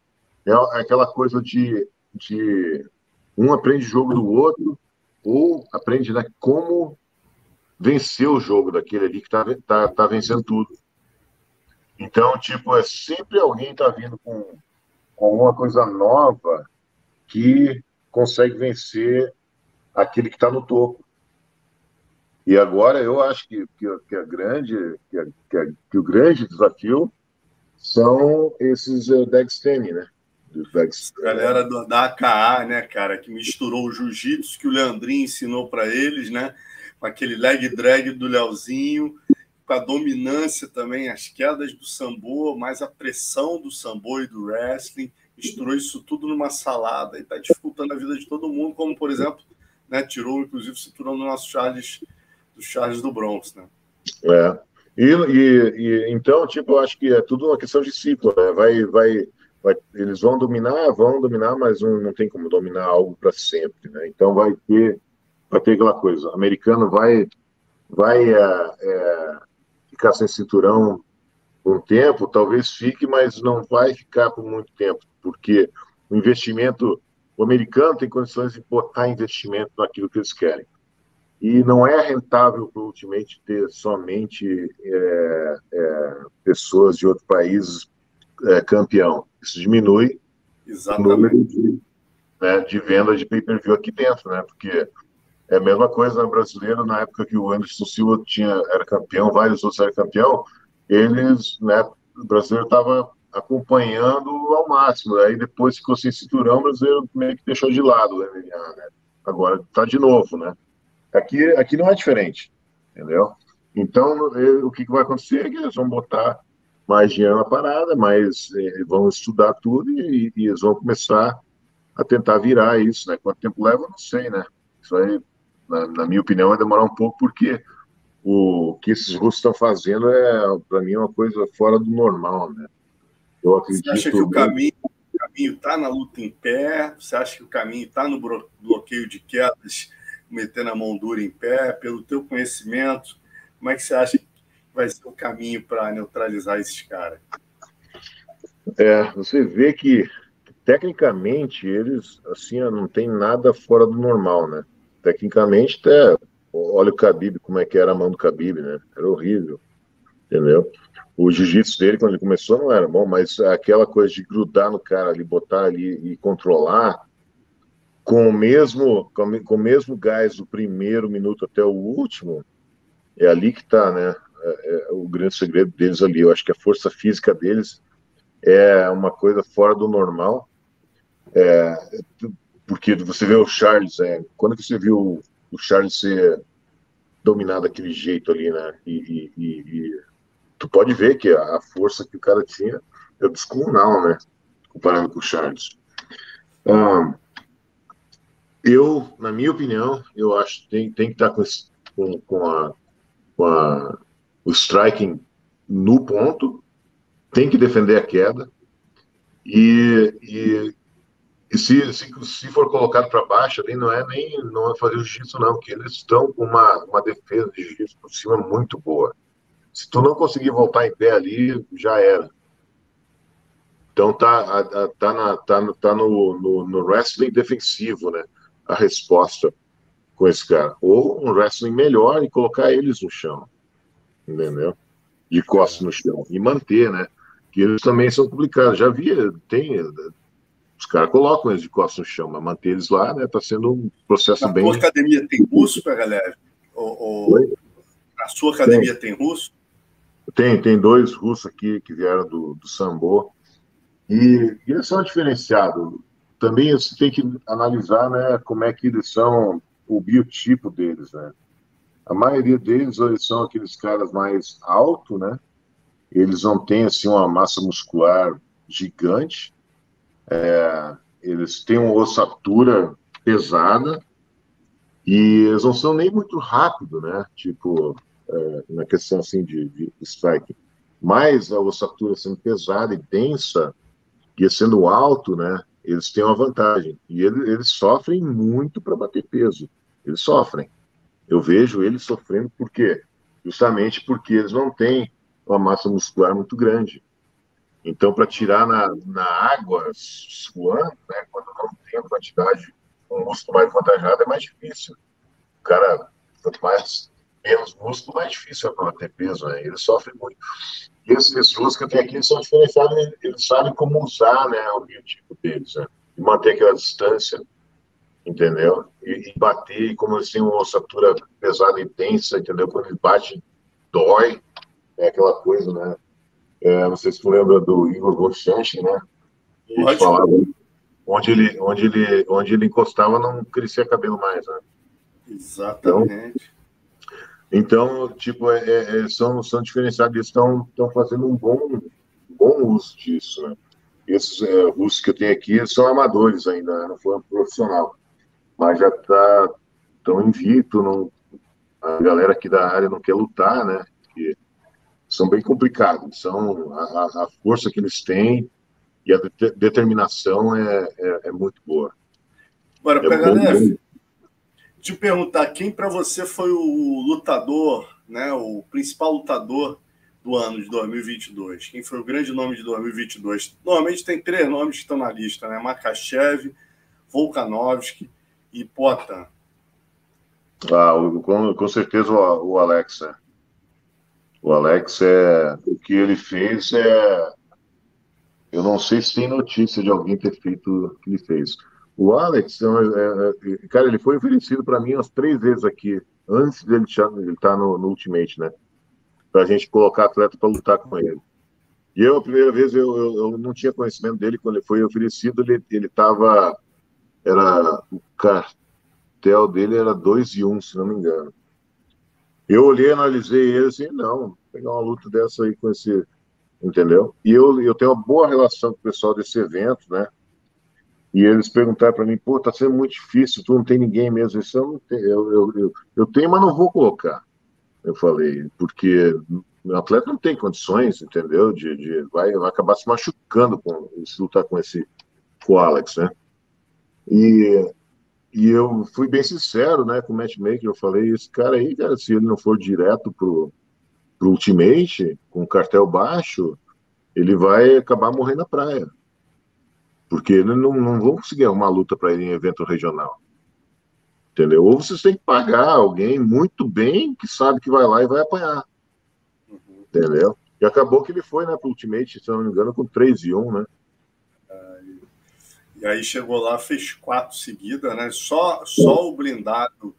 é aquela coisa de, de um aprende jogo do outro ou aprende né, como vencer o jogo daquele ali que está tá, tá vencendo tudo. Então, tipo, é sempre alguém tá vindo com, com alguma coisa nova que consegue vencer aquele que está no topo. E agora eu acho que, que, que a grande, que, a, que, a, que, o grande desafio são esses uh, né? Galera do, da AKA, né, cara, que misturou o jiu-jitsu que o Leandrinho ensinou para eles, né? Com aquele leg drag do Leozinho, com a dominância também, as quedas do sambo, mais a pressão do sambo e do wrestling, misturou isso tudo numa salada e está dificultando a vida de todo mundo, como por exemplo, né, tirou inclusive o cinturão do nosso Charles, do Charles do Bronx, né? É. E, e, e, então, tipo, eu acho que é tudo uma questão de ciclo, né? Vai, vai, vai, eles vão dominar, vão dominar, mas não, não tem como dominar algo para sempre, né? Então vai ter, vai ter aquela coisa, o americano vai, vai é, é, ficar sem cinturão um tempo, talvez fique, mas não vai ficar por muito tempo, porque o investimento, o americano tem condições de botar investimento naquilo que eles querem. E não é rentável para o Ultimate ter somente é, é, pessoas de outros países é, campeão. Isso diminui Exatamente. o número de, né, de venda de pay-per-view aqui dentro, né? Porque é a mesma coisa no brasileiro, na época que o Anderson Silva tinha, era campeão, vários outros eram campeão, eles, né, o brasileiro estava acompanhando ao máximo. Aí depois ficou sem cinturão, o brasileiro meio que deixou de lado o MMA, né? Agora está de novo, né? Aqui, aqui não é diferente, entendeu? Então, o que, vai acontecer é que eles vão botar mais dinheiro na parada, mas vão estudar tudo e, e, eles vão começar a tentar virar isso, né? Quanto tempo leva, não sei, né? Isso aí, na, na minha opinião, vai demorar um pouco, porque o que esses russos estão fazendo é, para mim, uma coisa fora do normal, né? Eu acredito. Você acha que o caminho está na luta em pé? Você acha que o caminho está no bloqueio de quedas, metendo a mão dura em pé? Pelo teu conhecimento, como é que você acha vai ser o caminho para neutralizar esses caras? É, você vê que tecnicamente eles assim não tem nada fora do normal, né? Tecnicamente até olha o Khabib como é que era a mão do Khabib, né? Era horrível, entendeu? O jiu-jitsu dele quando ele começou não era bom, mas aquela coisa de grudar no cara ali, botar ali e controlar com o mesmo com o mesmo gás do primeiro minuto até o último, é ali que tá, né? é, é o grande segredo deles ali. Eu acho que a força física deles é uma coisa fora do normal. É, porque você vê o Charles, é, quando que você viu o Charles ser dominado daquele jeito ali, né? E, e, e, tu pode ver que a força que o cara tinha é descomunal, né? Comparado com o Charles. Um, eu, na minha opinião, eu acho que tem, tem que estar com, com, com, a, com a, o striking no ponto, tem que defender a queda, e, e, e se, se, se, for colocado para baixo, ali não é nem não é fazer jiu-jitsu, não, que eles estão com uma, uma defesa de jiu-jitsu por cima muito boa. Se tu não conseguir voltar em pé ali, já era. Então tá, tá, na, tá, tá no, no, no wrestling defensivo, né? A resposta com esse cara. Ou um wrestling melhor e colocar eles no chão. Entendeu? De costas no chão. E manter, né? Que eles também são complicados. Já havia, tem. Os caras colocam eles de costas no chão, mas manter eles lá, né? Tá sendo um processo Na bem. Na academia tem russo pra galera? Ou, ou... Na sua academia tem. tem russo? Tem, tem dois russos aqui que vieram do, do Sambo. E, e eles são diferenciados. Também você tem que analisar né, como é que eles são, o biotipo deles. Né? A maioria deles eles são aqueles caras mais altos, né? Eles não têm assim, uma massa muscular gigante. É, eles têm uma ossatura pesada e eles não são nem muito rápidos, né? Tipo, é, na questão assim de, de strike. Mas a ossatura sendo pesada e densa, e sendo alto, né, eles têm uma vantagem. E eles, eles sofrem muito para bater peso. Eles sofrem. Eu vejo eles sofrendo por quê? Justamente porque eles não têm uma massa muscular muito grande. Então, para tirar na, na água, suando, né, quando não tem a quantidade, um músculo mais avantajado, é mais difícil. O cara, quanto mais menos músculo, mais difícil é para bater peso, né? Eles sofrem muito. E essas pessoas que eu tenho aqui são diferenciadas, eles sabem como usar né, o biotipo deles, né? E manter aquela distância, entendeu? E, e, bater, e como eles têm uma ossatura pesada e densa, entendeu? Quando ele bate, dói, é aquela coisa, né? É, não sei se tu lembra do Igor Volchanski, né? Ele falava, onde ele, onde, ele, onde ele encostava não crescia cabelo mais, né? Exatamente. Então, então, tipo, é, é, é, são, são diferenciados, eles estão, estão fazendo um bom, bom uso disso, né? Esses é, russos que eu tenho aqui são amadores ainda, né? não foram profissional, mas já tá, estão invicto, não, a galera aqui da área não quer lutar, né? São bem complicados, são a, a força que eles têm e a de, determinação é, é, é, muito boa. Agora, é PHDF, te perguntar quem para você foi o lutador, né, o principal lutador do ano de 2022? Quem foi o grande nome de 2022? Normalmente tem três nomes que estão na lista, né? Makachev, Volkanovski e Potan. Ah, com, com certeza o, o Alex, né? O Alex é o que ele fez é eu não sei se tem notícia de alguém ter feito o que ele fez. O Alex, é, é, é, cara, ele foi oferecido para mim umas três vezes aqui, antes dele estar tá no, no Ultimate, né? Para a gente colocar atleta para lutar com ele. E eu, a primeira vez, eu, eu, eu, não tinha conhecimento dele. Quando ele foi oferecido, ele, ele tava. Era. O cartel dele era 2 e 1, um, se não me engano. Eu olhei, analisei ele assim, não, pegar uma luta dessa aí com esse. Entendeu? E eu, eu tenho uma boa relação com o pessoal desse evento, né? e eles perguntaram para mim, pô, tá sendo muito difícil, tu não tem ninguém mesmo, isso eu tenho, eu, eu, eu, eu tenho, mas não vou colocar. Eu falei, porque o atleta não tem condições, entendeu? De, de vai, vai acabar se machucando com, se lutar com esse com o Alex, né? E, e eu fui bem sincero, né, com o matchmaker, eu falei, esse cara aí, cara, se ele não for direto pro, pro Ultimate, com cartel baixo, ele vai acabar morrendo na praia porque eles não, não vão conseguir uma luta para ele em evento regional. Entendeu? Ou vocês têm que pagar alguém muito bem que sabe que vai lá e vai apanhar. Uhum. Entendeu? E acabou que ele foi, né, pro Ultimate, se não me engano, com 3 e 1, né? E aí chegou lá, fez quatro seguidas, né? Só, só o blindado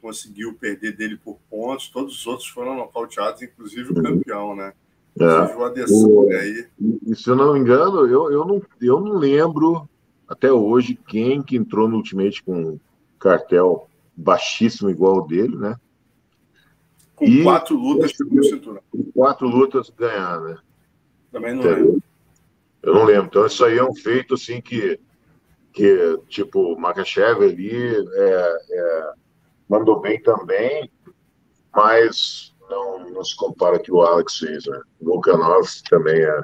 conseguiu perder dele por pontos, todos os outros foram nocauteados, inclusive o campeão, né? É. O Adesanya aí. E, se eu não me engano, eu, eu, não, eu não lembro até hoje, quem que entrou no Ultimate com cartel baixíssimo igual o dele, né? Com e quatro lutas pegou cinturão. Quatro lutas ganhar, né? Também não lembro. Eu não lembro. Então, isso aí é um feito, assim, que, que tipo, Makachev ali é, é, mandou bem também, mas não, não se compara que o Alex fez, né? O Volkanov também é,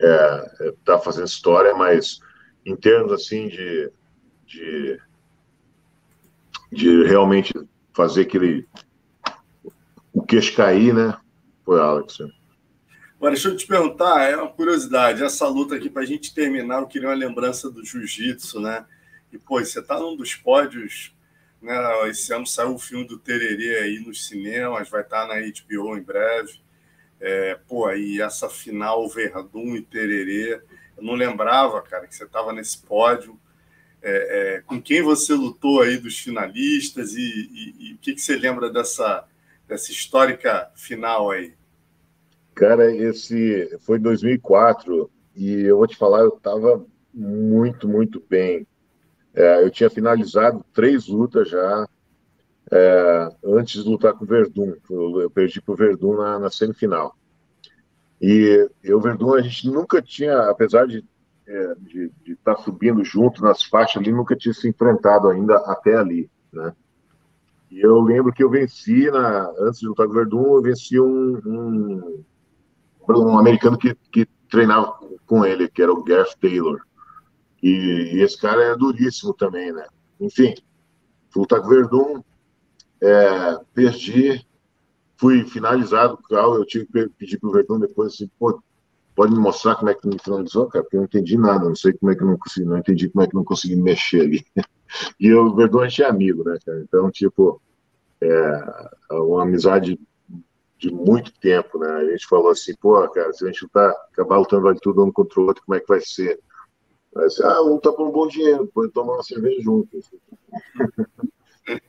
é, é, tá fazendo história, mas em termos, assim, de, de, de realmente fazer aquele o queixo cair, né? Foi Alex. Né? Agora, deixa eu te perguntar, é uma curiosidade, essa luta aqui, para a gente terminar, eu queria uma lembrança do jiu-jitsu, né? E, pô, você está num dos pódios, né? Esse ano saiu o filme do Tererê aí nos cinemas, vai estar tá na HBO em breve. É, pô, aí essa final Verdun e Tererê, eu não lembrava, cara, que você estava nesse pódio. É, é, com quem você lutou aí dos finalistas e, e, e o que, que você lembra dessa, dessa histórica final aí? Cara, esse foi 2004 e eu vou te falar, eu estava muito, muito bem. É, eu tinha finalizado três lutas já é, antes de lutar com o Verdun. Eu, eu perdi para o Verdun na, na, semifinal. E o Verdun a gente nunca tinha, apesar de é, estar tá subindo junto nas faixas ali, nunca tinha se enfrentado ainda até ali, né? E eu lembro que eu venci, na, antes de lutar com o Verdun, eu venci um, um, um americano que, que treinava com ele, que era o Gareth Taylor. E, e, esse cara é duríssimo também, né? Enfim, fui lutar com o Verdun, é, perdi, fui finalizado, eu tive que pedir para o Verdun depois assim, pô, pode me mostrar como é que me finalizou, cara? Porque eu não entendi nada, não sei como é que eu não consegui, não entendi como é que eu não consegui mexer ali. E o Verdun, a gente é amigo, né, cara? Então, tipo, é uma amizade de muito tempo, né? A gente falou assim, pô, cara, se a gente tá, acabar lutando vale tudo um contra o outro, como é que vai ser? Vai ser, ah, um tá por um bom dinheiro, pode tomar uma cerveja junto.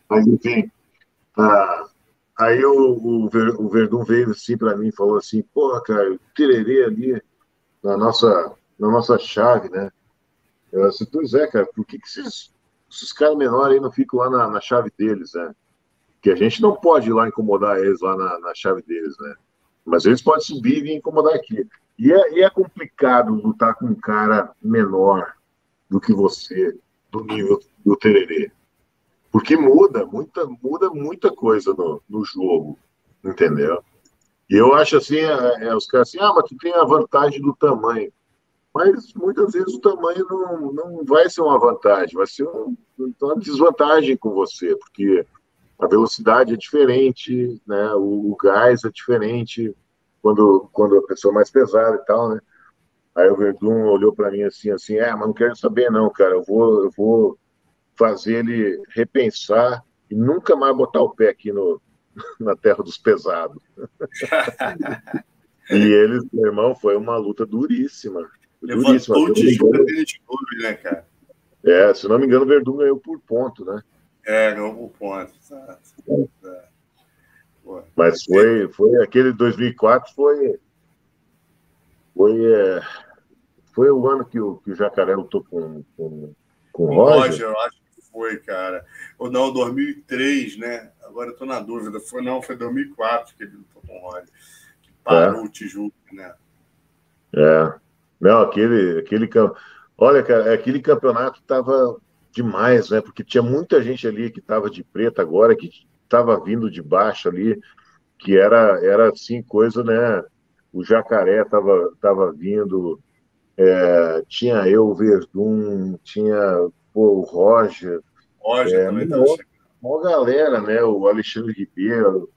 Mas, enfim, ah, aí o, o, Verdun veio assim para mim e falou assim, pô, cara, o tererê ali na nossa, na nossa chave, né? Eu disse, pois é, cara, por que, que esses, esses caras menores aí não ficam lá na, na chave deles, né? Que a gente não pode ir lá incomodar eles lá na, na chave deles, né? Mas eles podem subir e incomodar aqui. E é, e é complicado lutar com um cara menor do que você, do nível do tererê. Porque muda, muita, muda muita coisa no, no jogo, entendeu? E eu acho assim, é, é, os caras assim, ah, mas tu tem a vantagem do tamanho. Mas muitas vezes o tamanho não, não vai ser uma vantagem, vai ser um, uma desvantagem com você, porque a velocidade é diferente, né? O, o, gás é diferente quando, quando a pessoa é mais pesada e tal, né? Aí o Verdun olhou para mim assim, assim, é, mas não quero saber não, cara, eu vou, eu vou fazer ele repensar e nunca mais botar o pé aqui no, na terra dos pesados. e ele, meu irmão, foi uma luta duríssima. Levantou o tijolo de né, cara? É, se não me engano, o Verdun ganhou por ponto, né? É, ganhou por ponto. É. Mas foi, foi aquele 2004 foi foi, é, foi o ano que o, que o Jacaré lutou com, com, com o Roger. Roger, eu acho que foi, cara. Ou não, 2003, né? Agora eu tô na dúvida. Foi, não, foi 2004 que ele lutou com o Roger. Que parou é. o Tijuca, né? É. Não, aquele, aquele Olha, cara, aquele campeonato tava demais, né? Porque tinha muita gente ali que estava de preto agora, que estava vindo de baixo ali, que era, era assim, coisa, né? O jacaré estava tava vindo, é, tinha eu, o Verdun, tinha pô, o Roger. Roger é, também estava Uma galera, né? O Alexandre Ribeiro,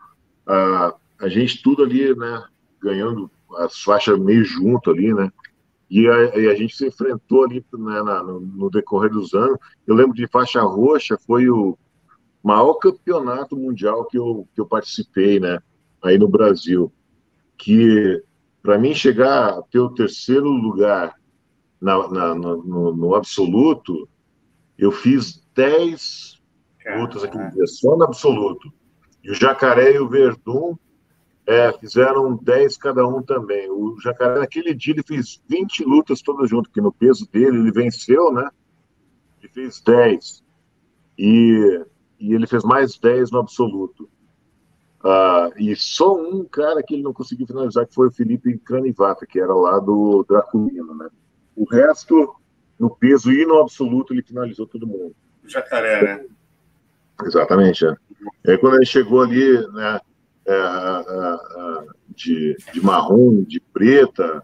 a, a gente tudo ali, né? Ganhando as faixas meio junto ali, né? E a, e a, gente se enfrentou ali né, na, no, no, decorrer dos anos. Eu lembro de faixa roxa, foi o maior campeonato mundial que eu, que eu participei, né? Aí no Brasil. Que para mim chegar a ter o terceiro lugar na, na no, no, absoluto, eu fiz 10 lutas aqui só no absoluto. E o Jacaré e o Verdun é, fizeram 10 cada um também. O Jacaré, naquele dia, ele fez 20 lutas todas juntas, porque no peso dele ele venceu, né? ele fez 10. E, e ele fez mais 10 no absoluto. Uh, e só um cara que ele não conseguiu finalizar, que foi o Felipe Cranivata, que era lá do Draculino, né? O resto, no peso e no absoluto, ele finalizou todo mundo. Jacaré, né? Exatamente, é. E aí quando ele chegou ali, né, de, de marrom, de preta,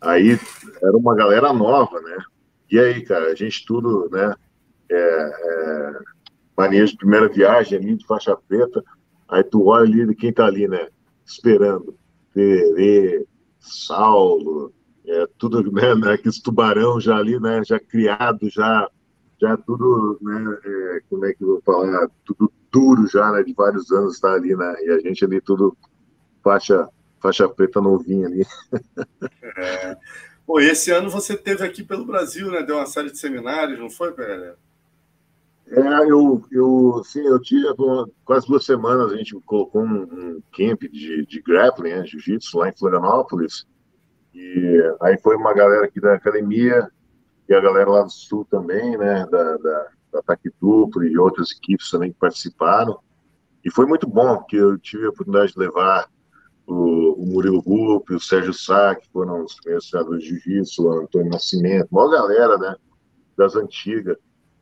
aí era uma galera nova, né? E aí, cara, a gente tudo, né, é, é, manejo de primeira viagem ali de faixa preta, aí tu olha ali quem tá ali, né, esperando, Terê, Saulo, é, tudo, né, né, aqueles tubarão já ali, né, já criado, já, já tudo, né, é, como é que eu vou falar, tudo duro já, né, de vários anos está ali, né, e a gente ali tudo faixa, faixa preta novinha ali. É. Pô, esse ano você teve aqui pelo Brasil, né, deu uma série de seminários, não foi, galera? É, eu, eu, sim, eu tinha quase duas semanas, a gente colocou um, um camp de, de grappling, né, jiu-jitsu, lá em Florianópolis, e aí foi uma galera aqui da academia e a galera lá do sul também, né, da, da, da Ataque Duplo e outras equipes também que participaram. E foi muito bom, que eu tive a oportunidade de levar o, o Murilo Rupp, o Sérgio Sá, que foram os primeiros treinadores de jiu-jitsu, o Antônio Nascimento, uma galera, né, das antigas.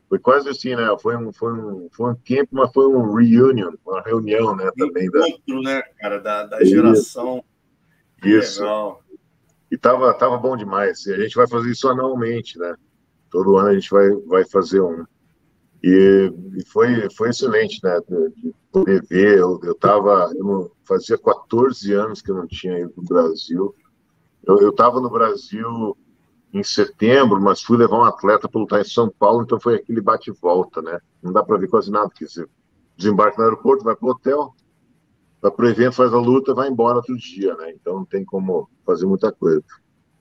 Foi quase assim, né, foi um, foi um, foi um camp, mas foi um reunion, uma reunião, né, também. Encontro, da... né, cara, da, da geração. Isso. Legal. E tava, tava bom demais. E a gente vai fazer isso anualmente, né? Todo ano a gente vai, vai fazer um. E, e foi, foi excelente, né? De, de poder ver. Eu, eu tava. Eu fazia 14 anos que eu não tinha ido para o Brasil. Eu, eu tava no Brasil em setembro, mas fui levar um atleta para lutar em São Paulo, então foi aquele bate volta, né? Não dá para ver quase nada, porque você desembarca no aeroporto, vai para o hotel, vai para o evento, faz a luta, vai embora outro dia, né? Então não tem como fazer muita coisa.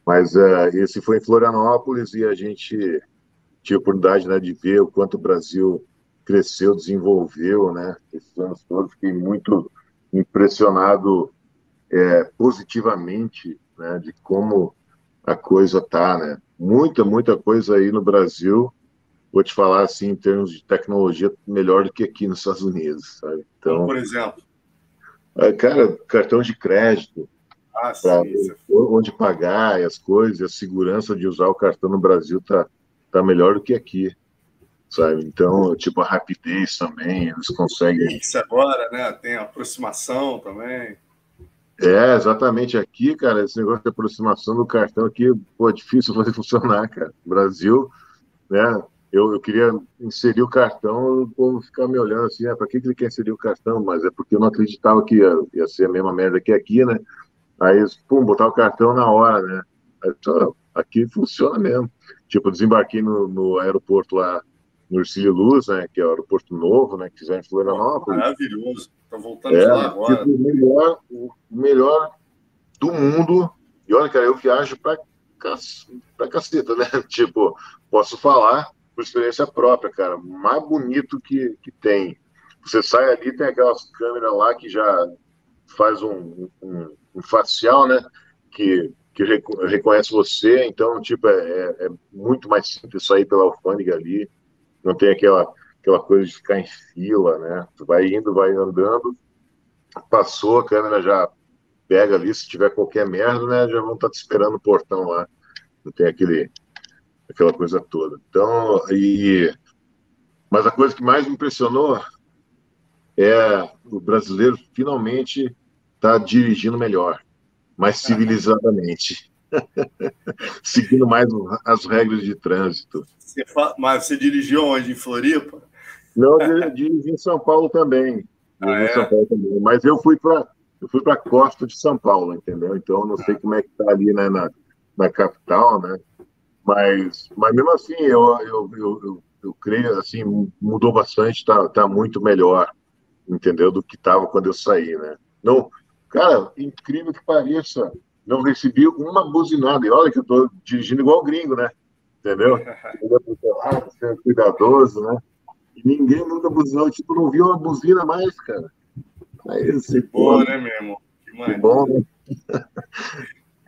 Mas é, esse foi em Florianópolis e a gente tinha a oportunidade né, de ver o quanto o Brasil cresceu, desenvolveu, né? Esses anos todos, fiquei muito impressionado é, positivamente, né? De como a coisa tá, né? Muita, muita coisa aí no Brasil. Vou te falar assim, em termos de tecnologia, melhor do que aqui nos Estados Unidos, sabe? Então, por exemplo, cara, cartão de crédito, ah, onde pagar e as coisas, a segurança de usar o cartão no Brasil tá, tá melhor do que aqui, sabe? Então, tipo, a rapidez também, eles conseguem... Isso agora, né? Tem aproximação também. É, exatamente. Aqui, cara, esse negócio de aproximação do cartão aqui, pô, é difícil fazer funcionar, cara. Brasil, né? Eu, eu queria inserir o cartão, o povo ficava me olhando assim, ah, para que, que ele quer inserir o cartão? Mas é porque eu não acreditava que ia, ia ser a mesma merda que aqui, né? Aí, pum, botar o cartão na hora, né? Aí, aqui funciona mesmo. Tipo, desembarquei no, no aeroporto lá, no Ercílio Luz, né? Que é o aeroporto novo, né? Que fizeram em Florianópolis. Maravilhoso. Tá voltando é, lá agora. Tipo, o, melhor, o melhor do mundo. E olha, cara, eu viajo pra, pra caceta, né? Tipo, posso falar por experiência própria, cara. Mais bonito que, que tem. Você sai ali, tem aquelas câmeras lá que já faz um, um, um facial, né? Que, que reconhece você. Então, tipo, é, é, é muito mais simples sair pela alfândega ali. Não tem aquela, aquela coisa de ficar em fila, né? Tu vai indo, vai andando. Passou, a câmera já pega ali. Se tiver qualquer merda, né? Já vão estar te esperando no portão lá. Não tem aquele aquela coisa toda. Então, e mas a coisa que mais me impressionou é o brasileiro finalmente está dirigindo melhor, mais civilizadamente, seguindo mais as regras de trânsito. Você Mas você dirigiu onde? Em Floripa? Não, eu dirigi em São Paulo também. Ah, é? São Paulo também. Mas eu fui para eu fui para a costa de São Paulo, entendeu? Então não sei como é que está ali né, na, na capital, né? Mas, mas mesmo assim, eu, eu, eu, eu, eu creio, assim, mudou bastante, está tá muito melhor, entendeu? Do que estava quando eu saí, né? Não, cara, incrível que pareça, não recebi uma buzinada. E olha que eu estou dirigindo igual gringo, né? Entendeu? Sendo cuidadoso, né? E ninguém nunca buzinou, tipo, não viu uma buzina mais, cara. Aí, assim, que bom, né, mesmo? Que, que bom, né?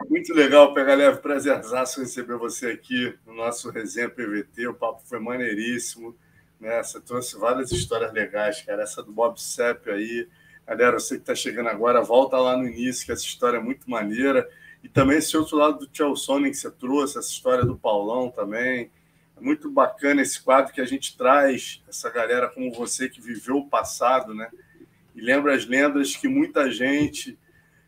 Muito legal, Pega Leve. Prazerzaço receber você aqui no nosso Resenha PVT. O papo foi maneiríssimo. Né? Você trouxe várias histórias legais, cara. Essa do Bob Sepp aí. Galera, você que está chegando agora, volta lá no início, que essa história é muito maneira. E também esse outro lado do Chelsea que você trouxe, essa história do Paulão também. É muito bacana esse quadro que a gente traz, essa galera como você que viveu o passado, né? E lembra as lendas que muita gente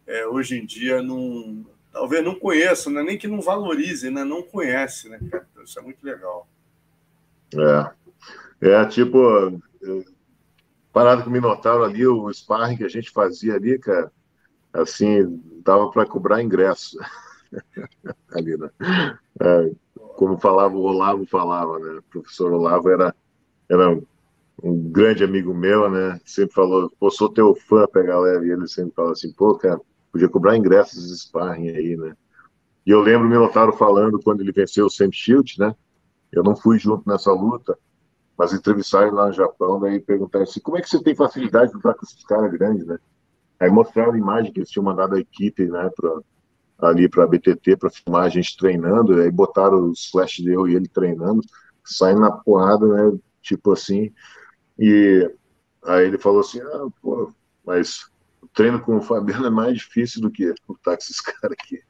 é, hoje em dia não, talvez não conheça, né? nem que não valorize, né? não conhece, né, isso é muito legal. É, é tipo, parado com o Minotauro ali, o sparring que a gente fazia ali, cara, assim, dava para cobrar ingresso. ali, né? É, como falava o Olavo, falava, né? O professor Olavo era, era um, um grande amigo meu, né? Sempre falou, pô, sou teu fã, pega leve. E ele sempre fala assim, pô, cara, podia cobrar ingressos de sparring aí, né? E eu lembro o Minotauro falando quando ele venceu o Sam Shield, né? Eu não fui junto nessa luta, mas entrevistaram lá no Japão, daí perguntaram assim, como é que você tem facilidade de lutar com esses caras grandes, né? Aí mostraram a imagem que eles tinham mandado a equipe, né, pra, ali para a BTT para filmar a gente treinando, aí botaram os flash de eu e ele treinando, saindo na porrada, né, tipo assim, e aí ele falou assim, ah, pô, mas treino com o Fabiano é mais difícil do que lutar com esses caras aqui.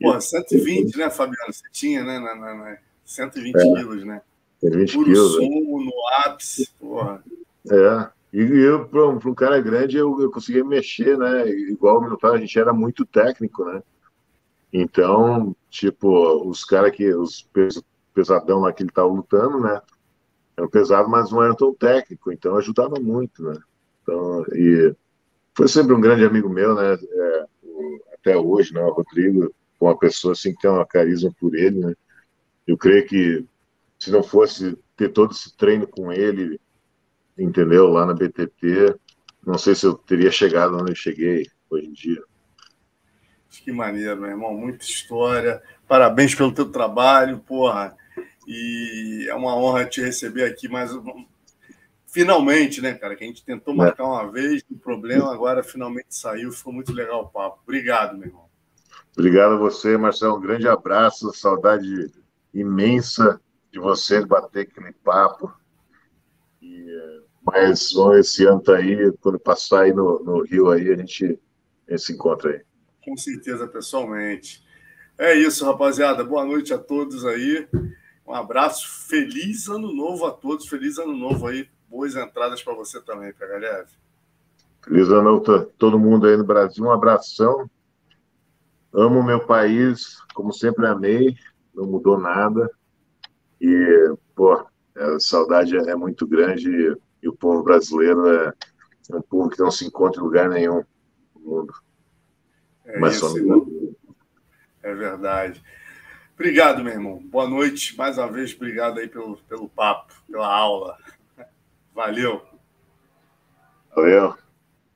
Pô, 120, né, Fabiano? Você tinha, né? Na, na, na 120 é, quilos, né? 120 Puro quilos. Né? sumo, no ápice, porra. É, e eu, para um, cara grande, eu, eu conseguia mexer, né? Igual o Minutar, a gente era muito técnico, né? Então, tipo, os caras que, os pesadão lá que ele tava lutando, né? Eram pesados, mas não eram tão técnicos, então ajudava muito, né? Então, e foi sempre um grande amigo meu, né? É, até hoje, né? O Rodrigo, uma pessoa assim que tem uma carisma por ele, né? Eu creio que se não fosse ter todo esse treino com ele, entendeu? Lá na BTT, não sei se eu teria chegado onde eu cheguei hoje em dia. Que maneiro, meu irmão. Muita história. Parabéns pelo teu trabalho, porra. E é uma honra te receber aqui mais finalmente, né, cara? Que a gente tentou é. marcar uma vez, o problema agora finalmente saiu, ficou muito legal o papo. Obrigado, meu irmão. Obrigado a você, Marcelo. Um grande abraço, saudade imensa de você bater aquele papo. E, mas esse ano tá aí, quando passar aí no, no Rio aí, a gente, a gente se encontra aí. Com certeza, pessoalmente. É isso, rapaziada. Boa noite a todos aí. Um abraço, feliz ano novo a todos, feliz ano novo aí boas entradas para você também, PHLF. Feliz ano todo mundo aí no Brasil. Um abração. Amo meu país, como sempre amei, não mudou nada. E, pô, a saudade é muito grande e, o povo brasileiro é, é, um povo que não se encontra em lugar nenhum no mundo. É Mas isso, só É verdade. Obrigado, meu irmão. Boa noite. Mais uma vez, obrigado aí pelo, pelo papo, pela aula. Valeu. Valeu.